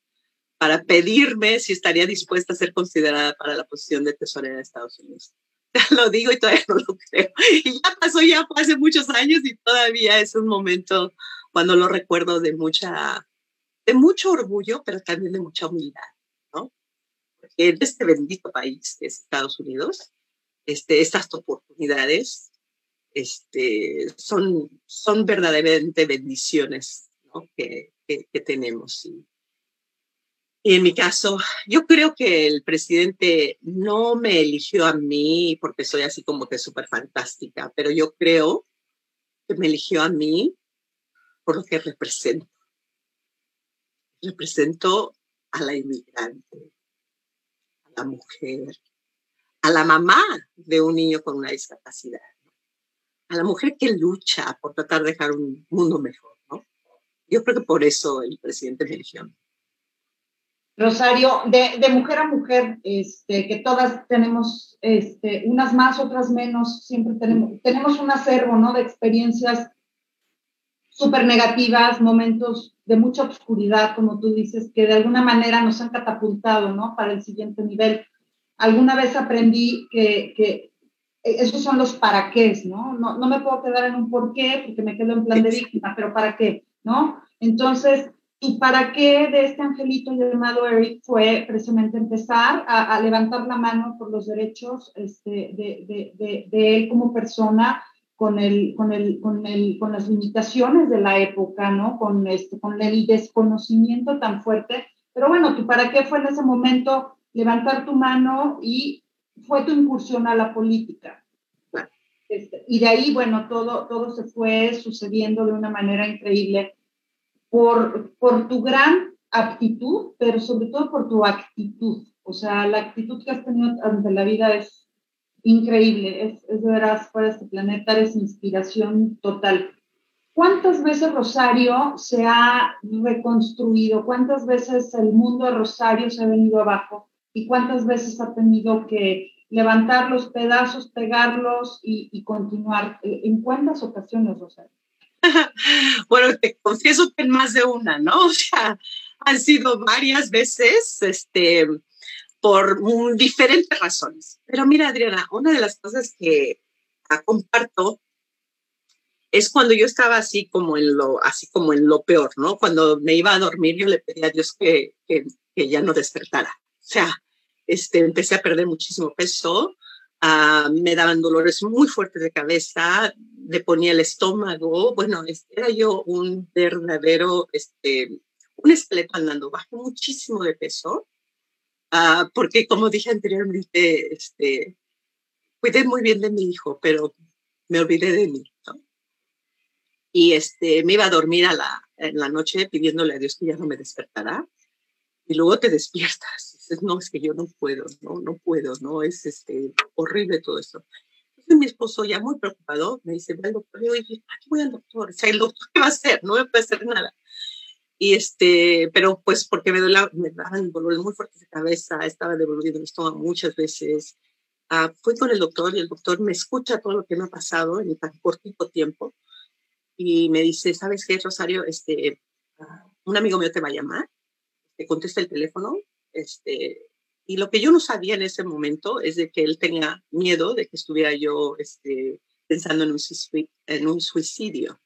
para pedirme si estaría dispuesta a ser considerada para la posición de tesorera de Estados Unidos. lo digo y todavía no lo creo. Y ya pasó, ya hace muchos años y todavía es un momento cuando lo recuerdo de mucha, de mucho orgullo, pero también de mucha humildad, ¿no? Porque en este bendito país que es Estados Unidos, este, estas oportunidades este, son, son verdaderamente bendiciones ¿no? que, que, que tenemos. Y, y en mi caso, yo creo que el presidente no me eligió a mí porque soy así como que súper fantástica, pero yo creo que me eligió a mí por lo que represento. Represento a la inmigrante, a la mujer, a la mamá de un niño con una discapacidad. a la mujer que lucha por tratar de dejar un mundo mejor, ¿no? Yo creo que por eso el presidente me eligió. Rosario, de, de, mujer a mujer, este, que todas tenemos, este, unas más, otras menos, siempre tenemos, tenemos un acervo, ¿no? De experiencias súper negativas, momentos de mucha oscuridad, como tú dices, que de alguna manera nos han catapultado, ¿no? Para el siguiente nivel. Alguna vez aprendí que, que esos son los para qué, ¿no? ¿no? No me puedo quedar en un por qué, porque me quedo en plan de víctima, pero ¿para qué? ¿No? Entonces, ¿Y para qué de este angelito llamado Eric fue precisamente empezar a, levantar la mano por los derechos este, de, de, de, él como persona, con, el, con, el, con, el, con las limitaciones de la época, ¿no? Con, este, con el desconocimiento tan fuerte. Pero bueno, ¿tú para qué fue en ese momento levantar tu mano y fue tu incursión a la política? Este, y de ahí, bueno, todo, todo se fue sucediendo de una manera increíble por, por tu gran aptitud, pero sobre todo por tu actitud. O sea, la actitud que has tenido ante la vida es increíble, es, es de veras fuera de este planeta, es inspiración total. ¿Cuántas veces Rosario se ha reconstruido? ¿Cuántas veces el mundo de Rosario se ha venido abajo? ¿Y cuántas veces ha tenido que levantar los pedazos, pegarlos y, y continuar? ¿En cuántas ocasiones, Rosario? bueno, te confieso que en más de una, ¿no? O sea, han sido varias veces, este, por diferentes razones. Pero mira, Adriana, una de las cosas que comparto es cuando yo estaba así como en lo, así como en lo peor, ¿no? Cuando me iba a dormir, yo le pedí a Dios que, que, que ya no despertara. O sea, este, empecé a perder muchísimo peso, uh, me daban dolores muy fuertes de cabeza, le ponía el estómago, bueno, era yo un verdadero, este, un esqueleto andando, bajo muchísimo de peso, uh, porque como dije anteriormente, este, cuidé muy bien de mi hijo, pero me olvidé de mí, ¿no? Y este, me iba a dormir a la, en la noche pidiéndole a Dios que ya no me despertara, y luego te despiertas. Dices, no, es que yo no puedo, no, no puedo, no, es este, horrible todo esto mi esposo ya muy preocupado me dice, ve al doctor. Yo dije, ¿a qué voy al doctor? O sea, ¿el doctor qué va a hacer? No me puede hacer nada. Y este, pero pues porque me, dolía, me daban dolores muy fuertes de cabeza, estaba devolviendo el estómago muchas veces. Uh, fui con el doctor y el doctor me escucha todo lo que me ha pasado en tan cortito tiempo y me dice, ¿sabes qué, Rosario? Este, uh, un amigo mío te va a llamar, te contesta el teléfono, este, y lo que yo no sabía en ese momento es de que él tenía miedo de que estuviera yo este, pensando en un, en un suicidio.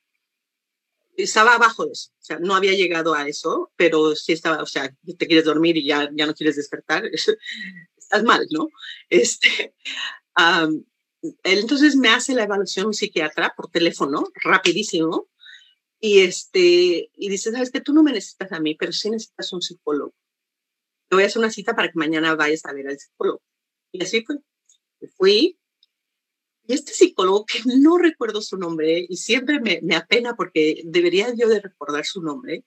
Estaba abajo de eso, o sea, no había llegado a eso, pero sí estaba, o sea, te quieres dormir y ya, ya no quieres despertar, estás mal, ¿no? Este, um, él entonces me hace la evaluación un psiquiatra por teléfono, rapidísimo, y, este, y dice, sabes que tú no me necesitas a mí, pero sí necesitas un psicólogo te voy a hacer una cita para que mañana vayas a ver al psicólogo. Y así fue. Fui. Y este psicólogo, que no recuerdo su nombre, y siempre me, me apena porque debería yo recordar su nombre,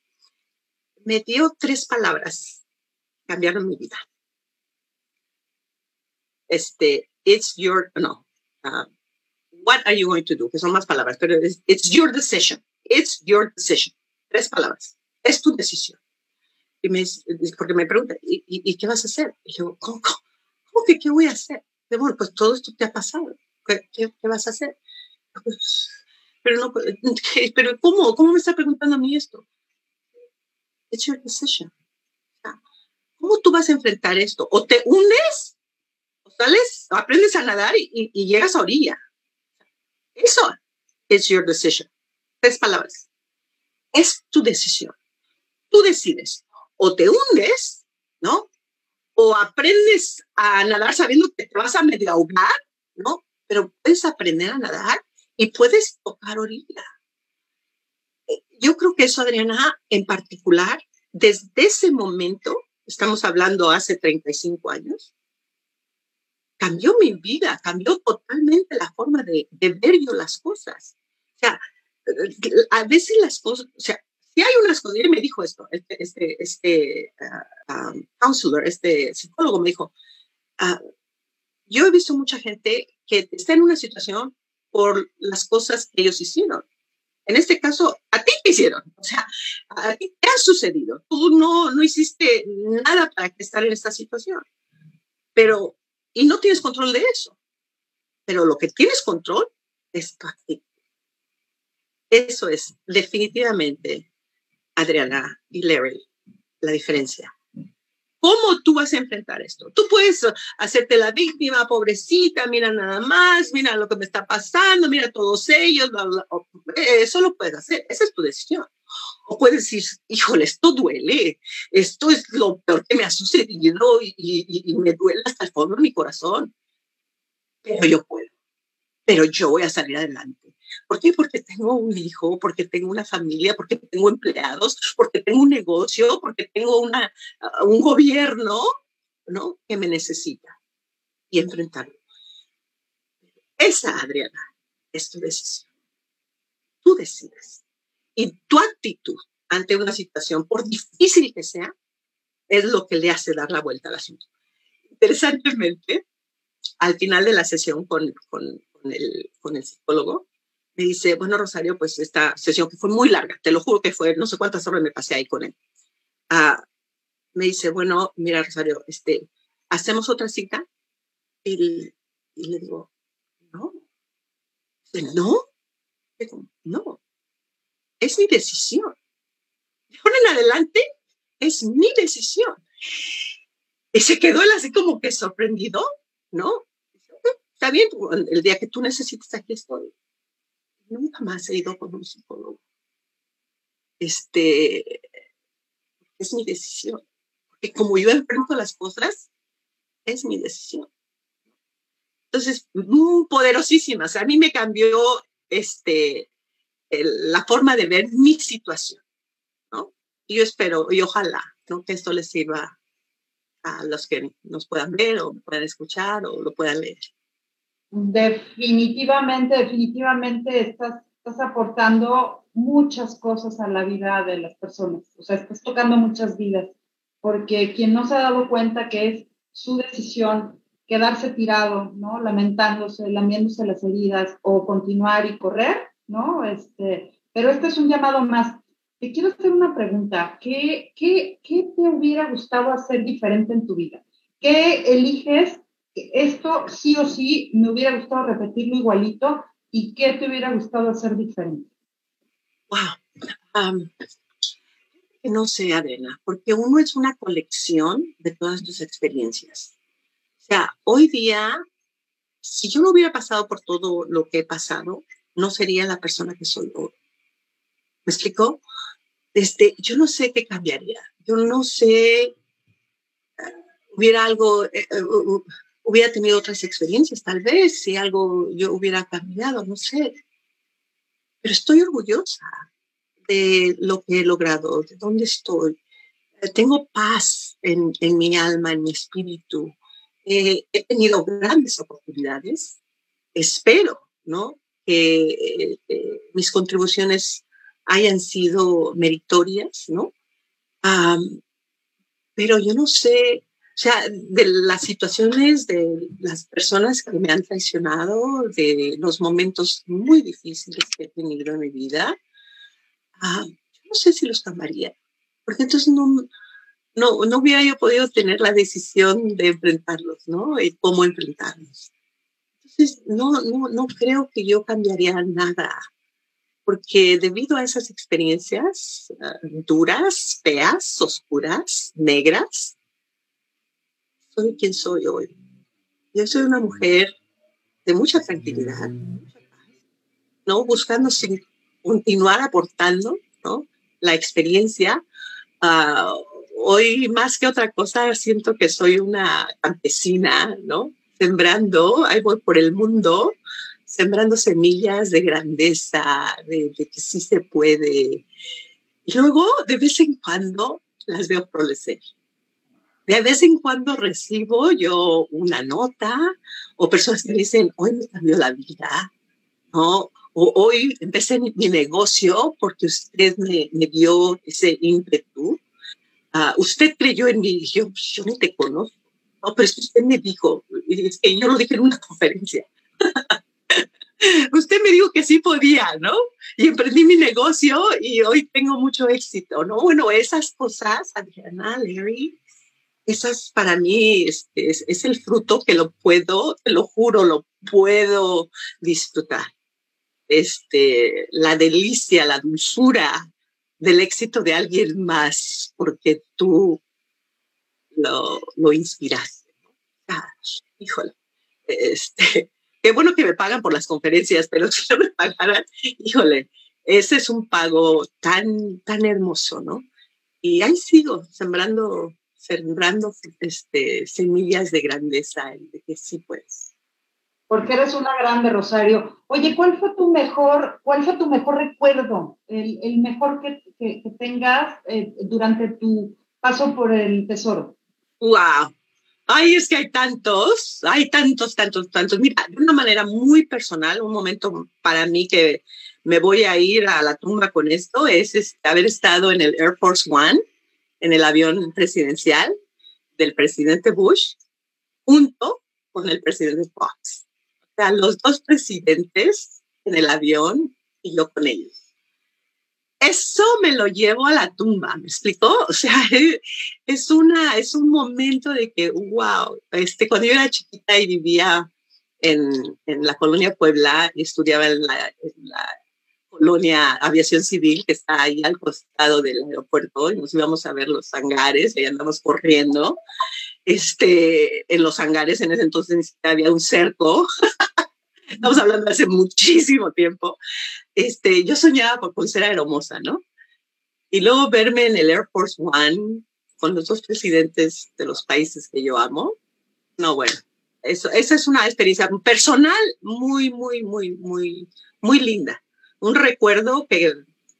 me dio tres palabras, cambiaron mi vida. Este, it's your, no, uh, what are you going to do? Que son más palabras, pero it's your decision. It's your decision. Tres palabras. Es tu decisión. Y me, porque me pregunta, ¿y, y, qué vas a hacer? Y yo, ¿cómo, cómo, que qué voy a hacer? Y bueno, pues todo esto te ha pasado. ¿Qué, qué, vas a hacer? Pues, pero no, pero ¿cómo? ¿Cómo me está preguntando a mí esto? It's your decision. ¿Cómo tú vas a enfrentar esto? O te hundes, o sales, o aprendes a nadar y, y llegas a orilla. Eso es your decision. Tres palabras. Es tu decisión. Tú decides o te hundes, ¿no? O aprendes a nadar sabiendo que te vas a medio ahogar, ¿no? Pero puedes aprender a nadar y puedes tocar orilla. Eh, yo creo que eso, Adriana, en particular, desde ese momento, estamos hablando hace 35 años, cambió mi vida, cambió totalmente la forma de, de ver yo las cosas. O sea, a veces las cosas, o sea, si hay unas cosas, y me dijo esto, este, este, este uh, counselor, este psicólogo me dijo, uh, yo he visto mucha gente que está en una situación por las cosas que ellos hicieron. En este caso, a ti te hicieron, o sea, a ti te ha sucedido. Tú no, no hiciste nada para estar en esta situación, pero, y no tienes control de eso. Pero lo que tienes control es tu actitud. Eso es definitivamente, Adriana y Larry, la diferencia. ¿Cómo tú vas a enfrentar esto? Tú puedes hacerte la víctima, pobrecita, mira nada más, mira lo que me está pasando, mira todos ellos, eso lo puedes hacer, esa es tu decisión. O puedes decir, híjole, esto duele, esto es lo peor que me ha sucedido y, y me duele hasta el fondo de mi corazón, pero yo puedo, pero yo voy a salir adelante ¿Por qué? Porque tengo un hijo, porque tengo una familia, porque tengo empleados, porque tengo un negocio, porque tengo una, ah, un gobierno, ¿no? Que me necesita y enfrentarlo. Esa, Adriana, es tu decisión. Tú decides. Y tu actitud ante una situación, por difícil que sea, es lo que le hace dar la vuelta al asunto. Interesantemente, al final de la sesión con, con, con, el, con el psicólogo, me dice, bueno, Rosario, pues esta sesión que fue muy larga, te lo juro que fue, no sé cuántas horas me pasé ahí con él. Ah, me dice, bueno, mira, Rosario, este, ¿hacemos otra cita? Y, le digo, no. no. no. Es mi decisión. De ahora en adelante, es mi decisión. Y se quedó él así como que sorprendido, ¿no? Está bien, el día que tú necesites, aquí estoy nunca más he ido con un psicólogo. Este, es mi decisión. Porque como yo enfrento las cosas, es mi decisión. Entonces, muy a mí me cambió este, la forma de ver mi situación. ¿no? Y yo espero, y ojalá, que esto les sirva a los que nos puedan ver o puedan escuchar o lo puedan leer. Definitivamente, definitivamente estás, estás aportando muchas cosas a la vida de las personas, o sea, estás tocando muchas vidas, porque quien no se ha dado cuenta que es su decisión quedarse tirado, ¿no? Lamentándose, lamiéndose las heridas o continuar y correr, ¿no? Este, pero este es un llamado más. Te quiero hacer una pregunta. ¿Qué, qué, qué te hubiera gustado hacer diferente en tu vida? ¿Qué eliges esto sí o sí me hubiera gustado repetirlo igualito y qué te hubiera gustado hacer diferente? Wow. no sé, Adriana, porque uno es una colección de todas tus experiencias. O sea, hoy día, si yo no hubiera pasado por todo lo que he pasado, no sería la persona que soy hoy. ¿Me explico? Este, yo no sé qué cambiaría. Yo no sé, eh, hubiera algo, eh, eh, hubiera tenido otras experiencias, tal vez, si algo yo hubiera cambiado, no sé. Pero estoy orgullosa de lo que he logrado, de dónde estoy. Eh, tengo paz en, en mi alma, en mi espíritu. Eh, he tenido grandes oportunidades. Espero, ¿no? Que eh, mis contribuciones hayan sido meritorias, ¿no? pero yo no sé sea, de las situaciones de las personas que me han traicionado, de los momentos muy difíciles que he tenido en mi vida, ah, no sé si los cambiaría, porque entonces no, no, no hubiera yo podido tener la decisión de enfrentarlos, ¿no? Y cómo enfrentarlos. Entonces, no, no, no creo que yo cambiaría nada, porque debido a esas experiencias ah, duras, feas, oscuras, negras, soy quien soy hoy. Yo soy una mujer de mucha tranquilidad, ¿no? Buscando continuar aportando, ¿no? La experiencia. Ah, hoy más que otra cosa siento que soy una campesina, ¿no? Sembrando, ahí voy por el mundo, sembrando semillas de grandeza, de, de que sí se puede. Y luego, de vez en cuando, las veo florecer de vez en cuando recibo yo una nota o personas que dicen, hoy me cambió la vida, ¿no? O hoy empecé mi negocio porque usted me, me dio ese ímpetu. Uh, usted creyó en mí, yo, yo no te conozco. No, pero es que usted me dijo, es que yo lo dije en una conferencia. usted me dijo que sí podía, ¿no? Y emprendí mi negocio y hoy tengo mucho éxito, ¿no? Bueno, esas cosas, Adriana, Larry, esas para mí es, es, el fruto que lo puedo, te lo juro, lo puedo disfrutar. Este, la delicia, la dulzura del éxito de alguien más, porque tú lo, lo inspiraste. Ah, híjole, este, qué bueno que me pagan por las conferencias, pero si no me pagaran, híjole, ese es un pago tan, tan hermoso, ¿no? Y ahí sigo sembrando sembrando este, semillas de grandeza, de que sí pues. Porque eres una grande, Rosario. Oye, ¿cuál fue tu mejor, cuál fue tu mejor recuerdo, el, el mejor que, que, tengas eh, durante tu paso por el tesoro? ¡Wow! Ay, es que hay tantos, hay tantos, tantos, tantos. Mira, de una manera muy personal, un momento para mí que me voy a ir a la tumba con esto es, es haber estado en el Air Force One en el avión presidencial del presidente Bush junto con el presidente Fox. O sea, los dos presidentes en el avión y yo con ellos. Eso me lo llevo a la tumba, ¿me explicó? O sea, es, una, es un momento de que, wow, este, cuando yo era chiquita y vivía en, en la colonia Puebla estudiaba en la, en la colonia aviación civil que está ahí al costado del aeropuerto y nos íbamos a ver los hangares y andamos corriendo. Este, en los hangares en ese entonces había un cerco. Estamos hablando hace muchísimo tiempo. Este, yo soñaba con ser aeromoza, ¿no? Y luego verme en el Air Force One con los dos presidentes de los países que yo amo. No, bueno, eso, esa es una experiencia personal muy, muy, muy, muy, muy linda un recuerdo que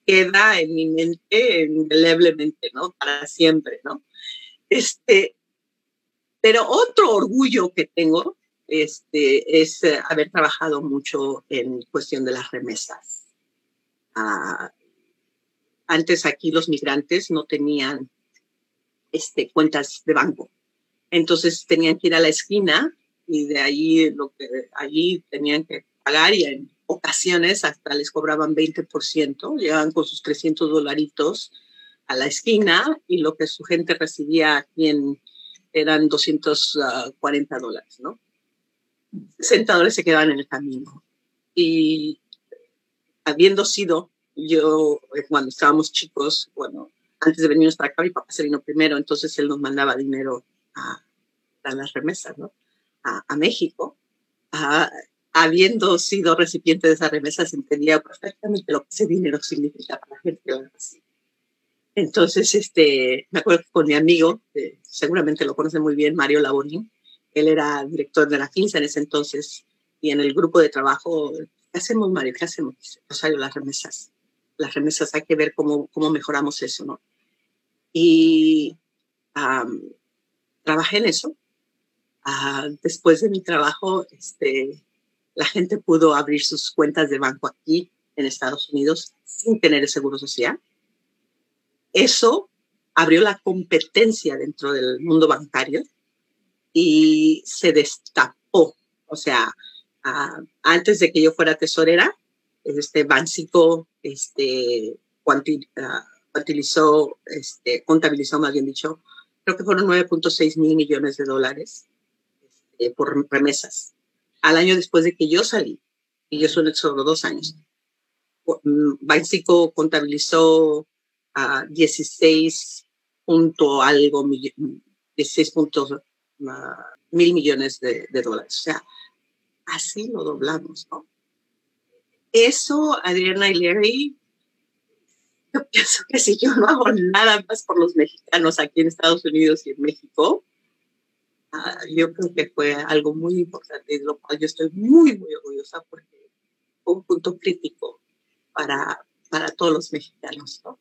queda en mi mente indeleblemente, ¿no? Para siempre, ¿no? Este, pero otro orgullo que tengo este, es eh, haber trabajado mucho en cuestión de las remesas. Ah, antes aquí los migrantes no tenían este, cuentas de banco. Entonces tenían que ir a la esquina y de ahí lo que allí tenían que pagar y en ocasiones hasta les cobraban 20%, llegaban con sus 300 dolaritos a la esquina y lo que su gente recibía aquí en, eran 240 dólares, ¿no? 60 dólares se quedaban en el camino. Y habiendo sido yo, eh, cuando estábamos chicos, bueno, antes de venirnos para acá, mi papá se vino primero, entonces él nos mandaba dinero a, las remesas, ¿no? A, a México. A, habiendo sido recipiente de esas remesas, entendía perfectamente lo que ese dinero significa para la gente. Entonces, este, me acuerdo que con mi amigo, seguramente lo conoce muy bien, Mario Laborín, él era director de la FINSA en ese entonces, y en el grupo de trabajo, ¿qué hacemos, Mario? ¿Qué hacemos? Rosario, las remesas. Las remesas hay que ver cómo, cómo mejoramos eso, ¿no? Y trabajé en eso. Ah, después de mi trabajo, este, la gente pudo abrir sus cuentas de banco aquí en Estados Unidos sin tener el seguro social. Eso abrió la competencia dentro del mundo bancario y se destapó. O sea, antes de que yo fuera tesorera, este Banxico este, cuantilizó, este, contabilizó, más bien dicho, creo que fueron 9.6 mil millones de dólares este, por remesas al año después de que yo salí, y yo solo solo dos años. Mm, Banxico contabilizó a 16 punto algo, 16 puntos ah, mil millones de, dólares. O sea, así lo doblamos, ¿no? Eso, Adriana y Larry, yo pienso que si yo no hago nada más por los mexicanos aquí en Estados Unidos y en México, Ah, yo creo que fue algo muy importante, de lo cual yo estoy muy, muy orgullosa porque fue un punto crítico para, para todos los mexicanos. ¿no?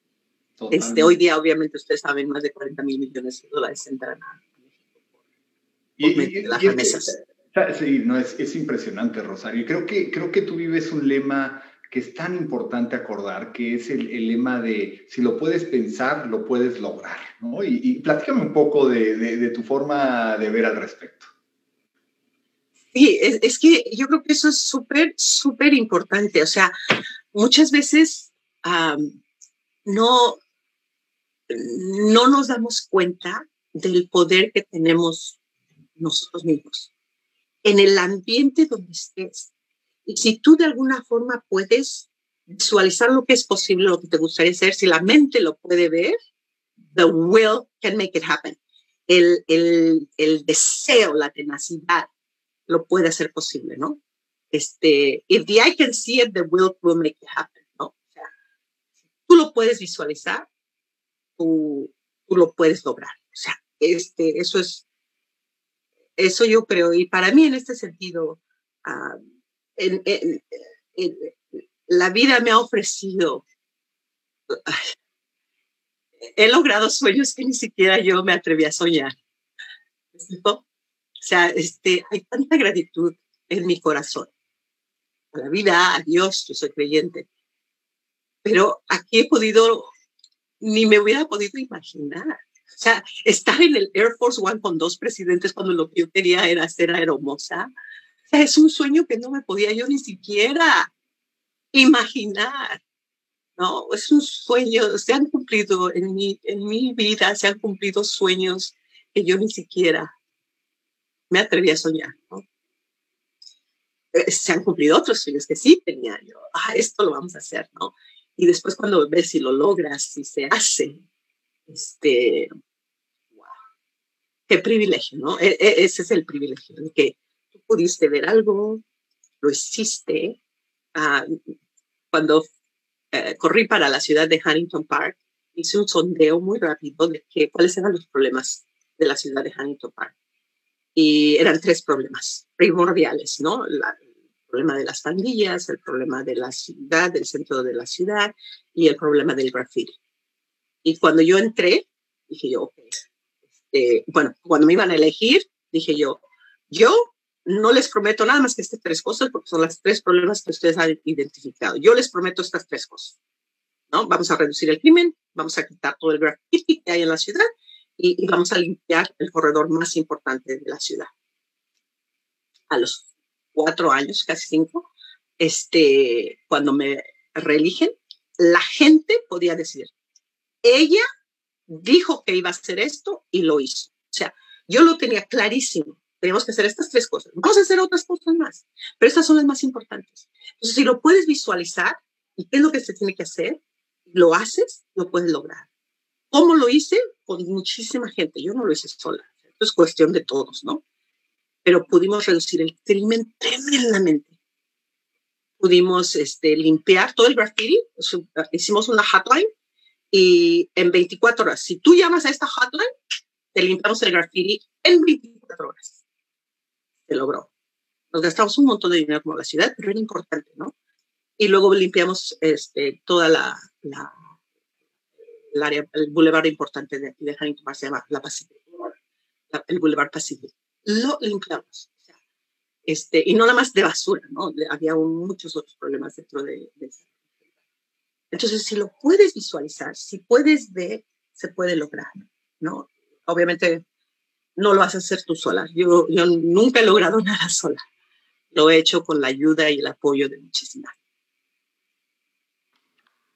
Este, hoy día, obviamente, ustedes saben, más de 40 mil millones de dólares entran a México por, las remesas. Sí, no, es, es impresionante, Rosario. Creo que, creo que tú vives un lema que es tan importante acordar, que es el, lema de si lo puedes pensar, lo puedes lograr, ¿no? Y, y platícame un poco de, tu forma de ver al respecto. Sí, es, que yo creo que eso es súper, súper importante. O sea, muchas veces no, no nos damos cuenta del poder que tenemos nosotros mismos en el ambiente donde estés. Y si tú de alguna forma puedes visualizar lo que es posible, lo que te gustaría hacer, si la mente lo puede ver, the will can make it happen. El, el, el deseo, la tenacidad, lo puede hacer posible, ¿no? Este, if the eye can see it, the will will make it happen, ¿no? O sea, tú lo puedes visualizar, tú, tú lo puedes lograr. O sea, este, eso es, eso yo creo. Y para mí, en este sentido, ah, en, la vida me ha ofrecido, he logrado sueños que ni siquiera yo me atreví a soñar. O sea, este, hay tanta gratitud en mi corazón. A la vida, a Dios, yo soy creyente. Pero aquí he podido, ni me hubiera podido imaginar. O sea, estar en el Air Force One con dos presidentes cuando lo que yo quería era ser aeromosa. Es un sueño que no me podía yo ni siquiera imaginar, ¿no? Es un sueño, se han cumplido en mi, en mi vida, se han cumplido sueños que yo ni siquiera me atreví a soñar, ¿no? Eh, se han cumplido otros sueños que sí tenía yo, ah, esto lo vamos a hacer, ¿no? Y después cuando ves si lo logras, si se hace, este, qué privilegio, ¿no? E, e, ese es el privilegio, de que pudiste ver algo, lo hiciste, Ah, cuando eh, corrí para la ciudad de Huntington Park, hice un sondeo muy rápido de que, cuáles eran los problemas de la ciudad de Huntington Park. Y eran tres problemas primordiales, ¿no? el problema de las pandillas, el problema de la ciudad, del centro de la ciudad y el problema del graffiti. Y cuando yo entré, dije yo, este, bueno, cuando me iban a elegir, dije yo, yo no les prometo nada más que estas tres cosas, porque son las tres problemas que ustedes han identificado. Yo les prometo estas tres cosas. ¿no? Vamos a reducir el crimen, vamos a quitar todo el graffiti que hay en la ciudad y, vamos a limpiar el corredor más importante de la ciudad. A los cuatro años, casi cinco, este, cuando me reeligen, la gente podía decir, ella dijo que iba a hacer esto y lo hizo. O sea, yo lo tenía clarísimo tenemos que hacer estas tres cosas. Vamos a hacer otras cosas más, pero estas son las más importantes. Entonces, si lo puedes visualizar y qué es lo que se tiene que hacer, lo haces, lo puedes lograr. ¿Cómo lo hice? Con muchísima gente. Yo no lo hice sola. Esto es cuestión de todos, ¿no? Pero pudimos reducir el crimen tremendamente. Pudimos este, limpiar todo el graffiti. Hicimos una hotline y en 24 horas, si tú llamas a esta hotline, te limpiamos el graffiti en 24 horas se logró. Nos gastamos un montón de dinero como la ciudad, pero era importante, ¿no? Y luego limpiamos este, toda la, la el área, el boulevard importante de, de Huntington se llama la Pacific, el boulevard Pacific. Lo limpiamos. este, y no nada más de basura, ¿no? Había muchos otros problemas dentro de, de eso. Entonces, si lo puedes visualizar, si puedes ver, se puede lograr, ¿no? Obviamente no lo vas a hacer tú sola. Yo, yo nunca he logrado nada sola. Lo he hecho con la ayuda y el apoyo de muchísimas.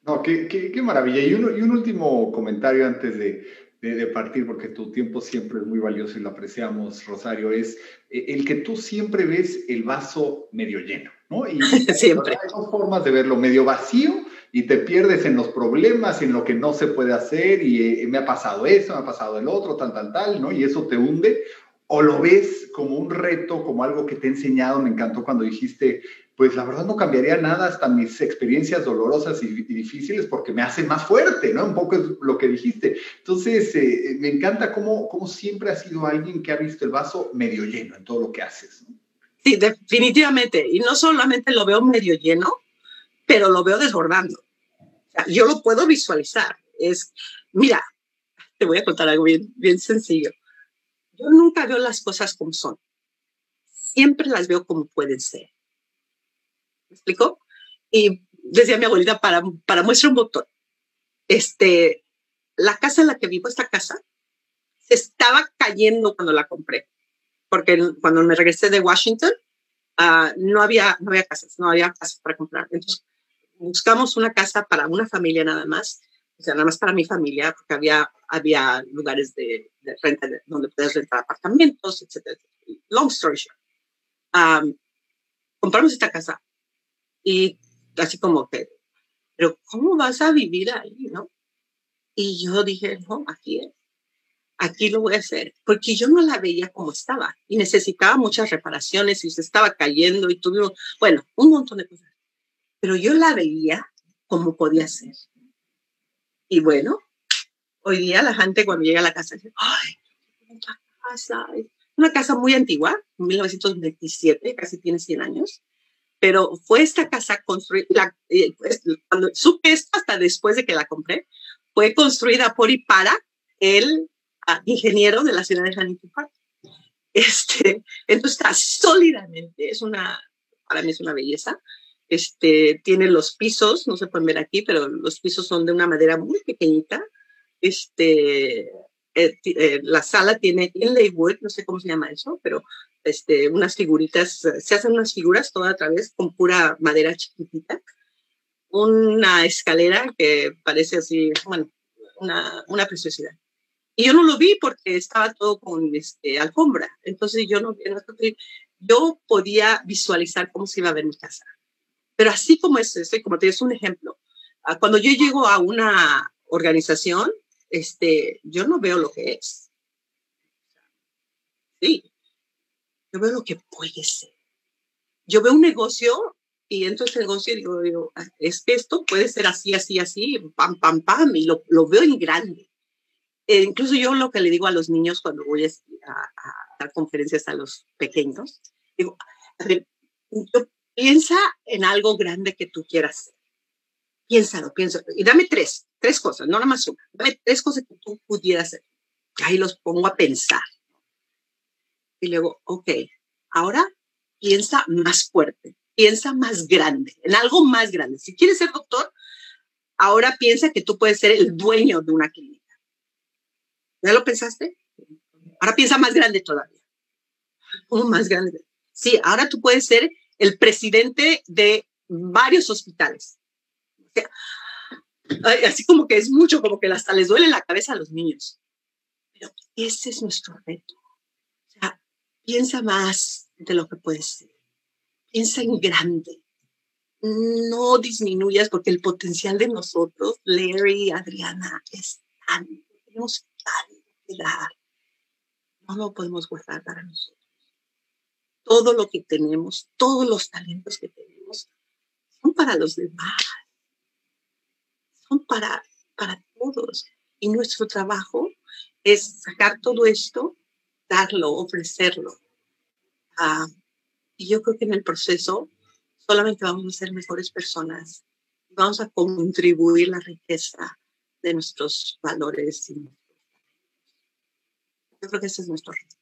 No, qué, qué, maravilla. Y un, y un, último comentario antes de, de, partir, porque tu tiempo siempre es muy valioso y lo apreciamos, Rosario, es eh, el que tú siempre ves el vaso medio lleno, ¿no? Y siempre. Hay dos formas de verlo, medio vacío y te pierdes en los problemas, en lo que no se puede hacer y eh, me ha pasado eso, me ha pasado el otro, tal, tal, tal, ¿no? Y eso te hunde. O lo ves como un reto, como algo que te he enseñado. Me encantó cuando dijiste, pues la verdad no cambiaría nada hasta mis experiencias dolorosas y, difíciles porque me hacen más fuerte, ¿no? Un poco es lo que dijiste. Entonces, eh, me encanta cómo, cómo siempre has sido alguien que ha visto el vaso medio lleno en todo lo que haces. ¿no? Sí, definitivamente. Y no solamente lo veo medio lleno, pero lo veo desbordando yo lo puedo visualizar. Es, mira, te voy a contar algo bien, bien sencillo. Yo nunca veo las cosas como son. Siempre las veo como pueden ser. ¿Me explico? Y decía mi abuelita, para, para muestra un botón, este, la casa en la que vivo, esta casa, se estaba cayendo cuando la compré. Porque cuando me regresé de Washington, ah, no, había, no había casas, no había casas para comprar. Entonces, buscamos una casa para una familia nada más, o sea, nada más para mi familia, porque había, había lugares de, renta donde puedes rentar apartamentos, etc. Long story short. compramos esta casa y así como que, pero ¿cómo vas a vivir ahí, no? Y yo dije, no, aquí es. Aquí lo voy a hacer, porque yo no la veía como estaba y necesitaba muchas reparaciones y se estaba cayendo y tuvimos, bueno, un montón de cosas. Pero yo la veía como podía ser. Y bueno, hoy día la gente cuando llega a la casa dice, ay, una casa, una casa muy antigua, 1927, casi tiene 100 años, pero fue esta casa construida, eh, pues, cuando supe esto hasta después de que la compré, fue construida por y para el ah, ingeniero de la ciudad de Huntington Park. Este, entonces está sólidamente, es una, para mí es una belleza. Este, tiene los pisos, no se pueden ver aquí, pero los pisos son de una madera muy pequeñita. Este, eh, eh, la sala tiene inlay wood, no sé cómo se llama eso, pero este, unas figuritas, se hacen unas figuras toda a través con pura madera chiquitita una escalera que parece así, bueno, una, una preciosidad. Y yo no lo vi porque estaba todo con este, alfombra. Entonces yo no, yo podía visualizar cómo se iba a ver mi casa. Pero así como es, este, como te es un ejemplo, ah, cuando yo llego a una organización, este, yo no veo lo que es. Sí, yo veo lo que puede ser. Yo veo un negocio y entro el negocio y digo, ah, es que esto puede ser así, así, así, pam, pam, pam, y lo, lo veo en grande. E incluso yo lo que le digo a los niños cuando voy a, dar conferencias a los pequeños, digo, yo, piensa en algo grande que tú quieras hacer. Piénsalo, piénsalo. Y dame tres, tres cosas, no nada más una. Dame tres cosas que tú pudieras hacer. Y ahí los pongo a pensar. Y luego, ok, ahora piensa más fuerte piensa más grande, en algo más grande. Si quieres ser doctor, ahora piensa que tú puedes ser el dueño de una clínica. ¿Ya lo pensaste? Ahora piensa más grande todavía. ¿Cómo más grande? Sí, ahora tú puedes ser el presidente de varios hospitales. así como que es mucho, como que hasta les duele la cabeza a los niños. Pero ese es nuestro reto. O sea, piensa más de lo que puedes ser piensa en grande. No disminuyas porque el potencial de nosotros, Larry, Adriana, es tan, tenemos tanto que dar. No lo podemos guardar para nosotros. Todo lo que tenemos, todos los talentos que tenemos, son para los demás. Son para, para todos. Y nuestro trabajo es sacar todo esto, darlo, ofrecerlo. a y yo creo que en el proceso solamente vamos a ser mejores personas. Vamos a contribuir la riqueza de nuestros valores. Yo creo que ese es nuestro reto.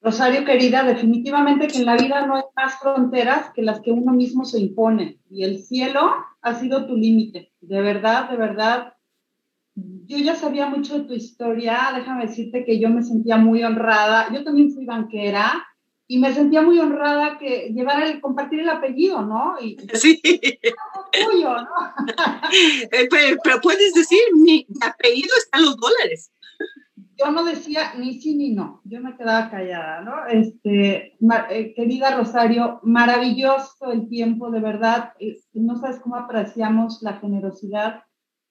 Rosario querida, definitivamente que en la vida no hay más fronteras que las que uno mismo se impone. Y el cielo ha sido tu límite. De verdad, de verdad. Yo ya sabía mucho de tu historia. Déjame decirte que yo me sentía muy honrada. Yo también fui banquera y me sentía muy honrada que llevar el, compartir el apellido, ¿no? Y, sí. Tuyo, ¿no? Eh, pero, puedes decir, mi, apellido está en los dólares. Yo no decía ni sí ni no, yo me quedaba callada, ¿no? Este, eh, querida Rosario, maravilloso el tiempo, de verdad, eh, no sabes cómo apreciamos la generosidad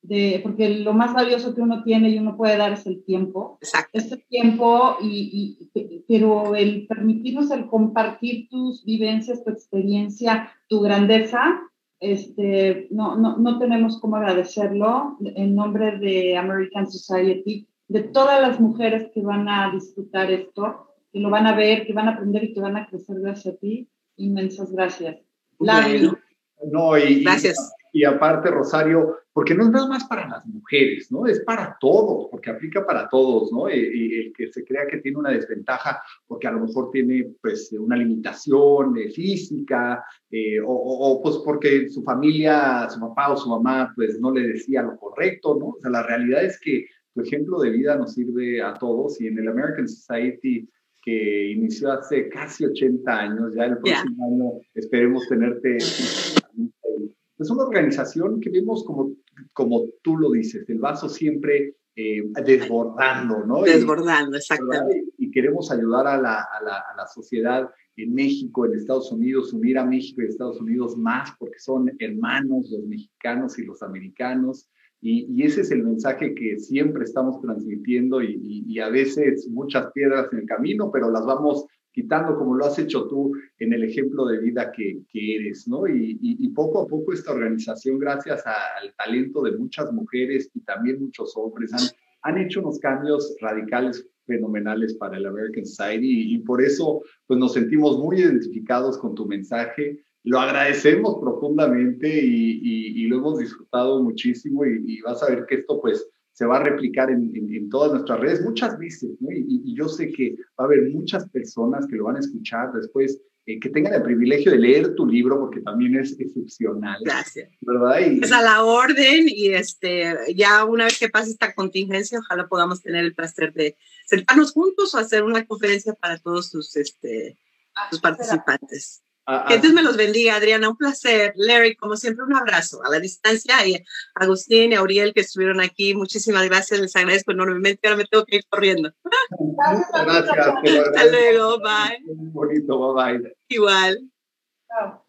de, porque lo más valioso que uno tiene y uno puede dar es el tiempo. Exacto. Este tiempo, y, pero el permitirnos el compartir tus vivencias, tu experiencia, tu grandeza, este, no, no, no tenemos cómo agradecerlo en nombre de American Society, de todas las mujeres que van a disfrutar esto, que lo van a ver, que van a aprender y que van a crecer gracias a ti. Inmensas gracias. No, y, gracias. Y, aparte, Rosario, porque no es nada más para las mujeres, ¿no? Es para todos, porque aplica para todos, ¿no? Y, el que se crea que tiene una desventaja porque a lo mejor tiene, pues, una limitación eh, física, eh, o, o, pues porque su familia, su papá o su mamá, pues, no le decía lo correcto, ¿no? O sea, la realidad es que tu ejemplo de vida nos sirve a todos y en el American Society que inició hace casi 80 años, ya el próximo año esperemos tenerte. Es una organización que vemos como, como tú lo dices, el vaso siempre eh, desbordando, ¿no? Desbordando, exactamente. Y queremos ayudar a la, a, la, a la, sociedad en México, en Estados Unidos, unir a México y Estados Unidos más, porque son hermanos los mexicanos y los americanos. Y, ese es el mensaje que siempre estamos transmitiendo y, a veces muchas piedras en el camino, pero las vamos quitando como lo has hecho tú en el ejemplo de vida que, eres, ¿no? Y, poco a poco esta organización, gracias al talento de muchas mujeres y también muchos hombres, han, han hecho unos cambios radicales fenomenales para el American Society y, por eso pues nos sentimos muy identificados con tu mensaje lo agradecemos profundamente y, lo hemos disfrutado muchísimo y, vas a ver que esto pues se va a replicar en, todas nuestras redes muchas veces, ¿no? y, yo sé que va a haber muchas personas que lo van a escuchar después, eh, que tengan el privilegio de leer tu libro porque también es excepcional. Gracias. ¿Verdad? es a la orden y este, ya una vez que pase esta contingencia, ojalá podamos tener el placer de sentarnos juntos o hacer una conferencia para todos tus, este, tus participantes. Que Dios me los bendiga, Adriana. Un placer. Larry, como siempre, un abrazo a la distancia. Y Agustín y a Uriel que estuvieron aquí, muchísimas gracias. Les agradezco enormemente. Ahora me tengo que ir corriendo. Gracias. Hasta luego. Bye. Muy bonito. Bye bye. Igual. Chao.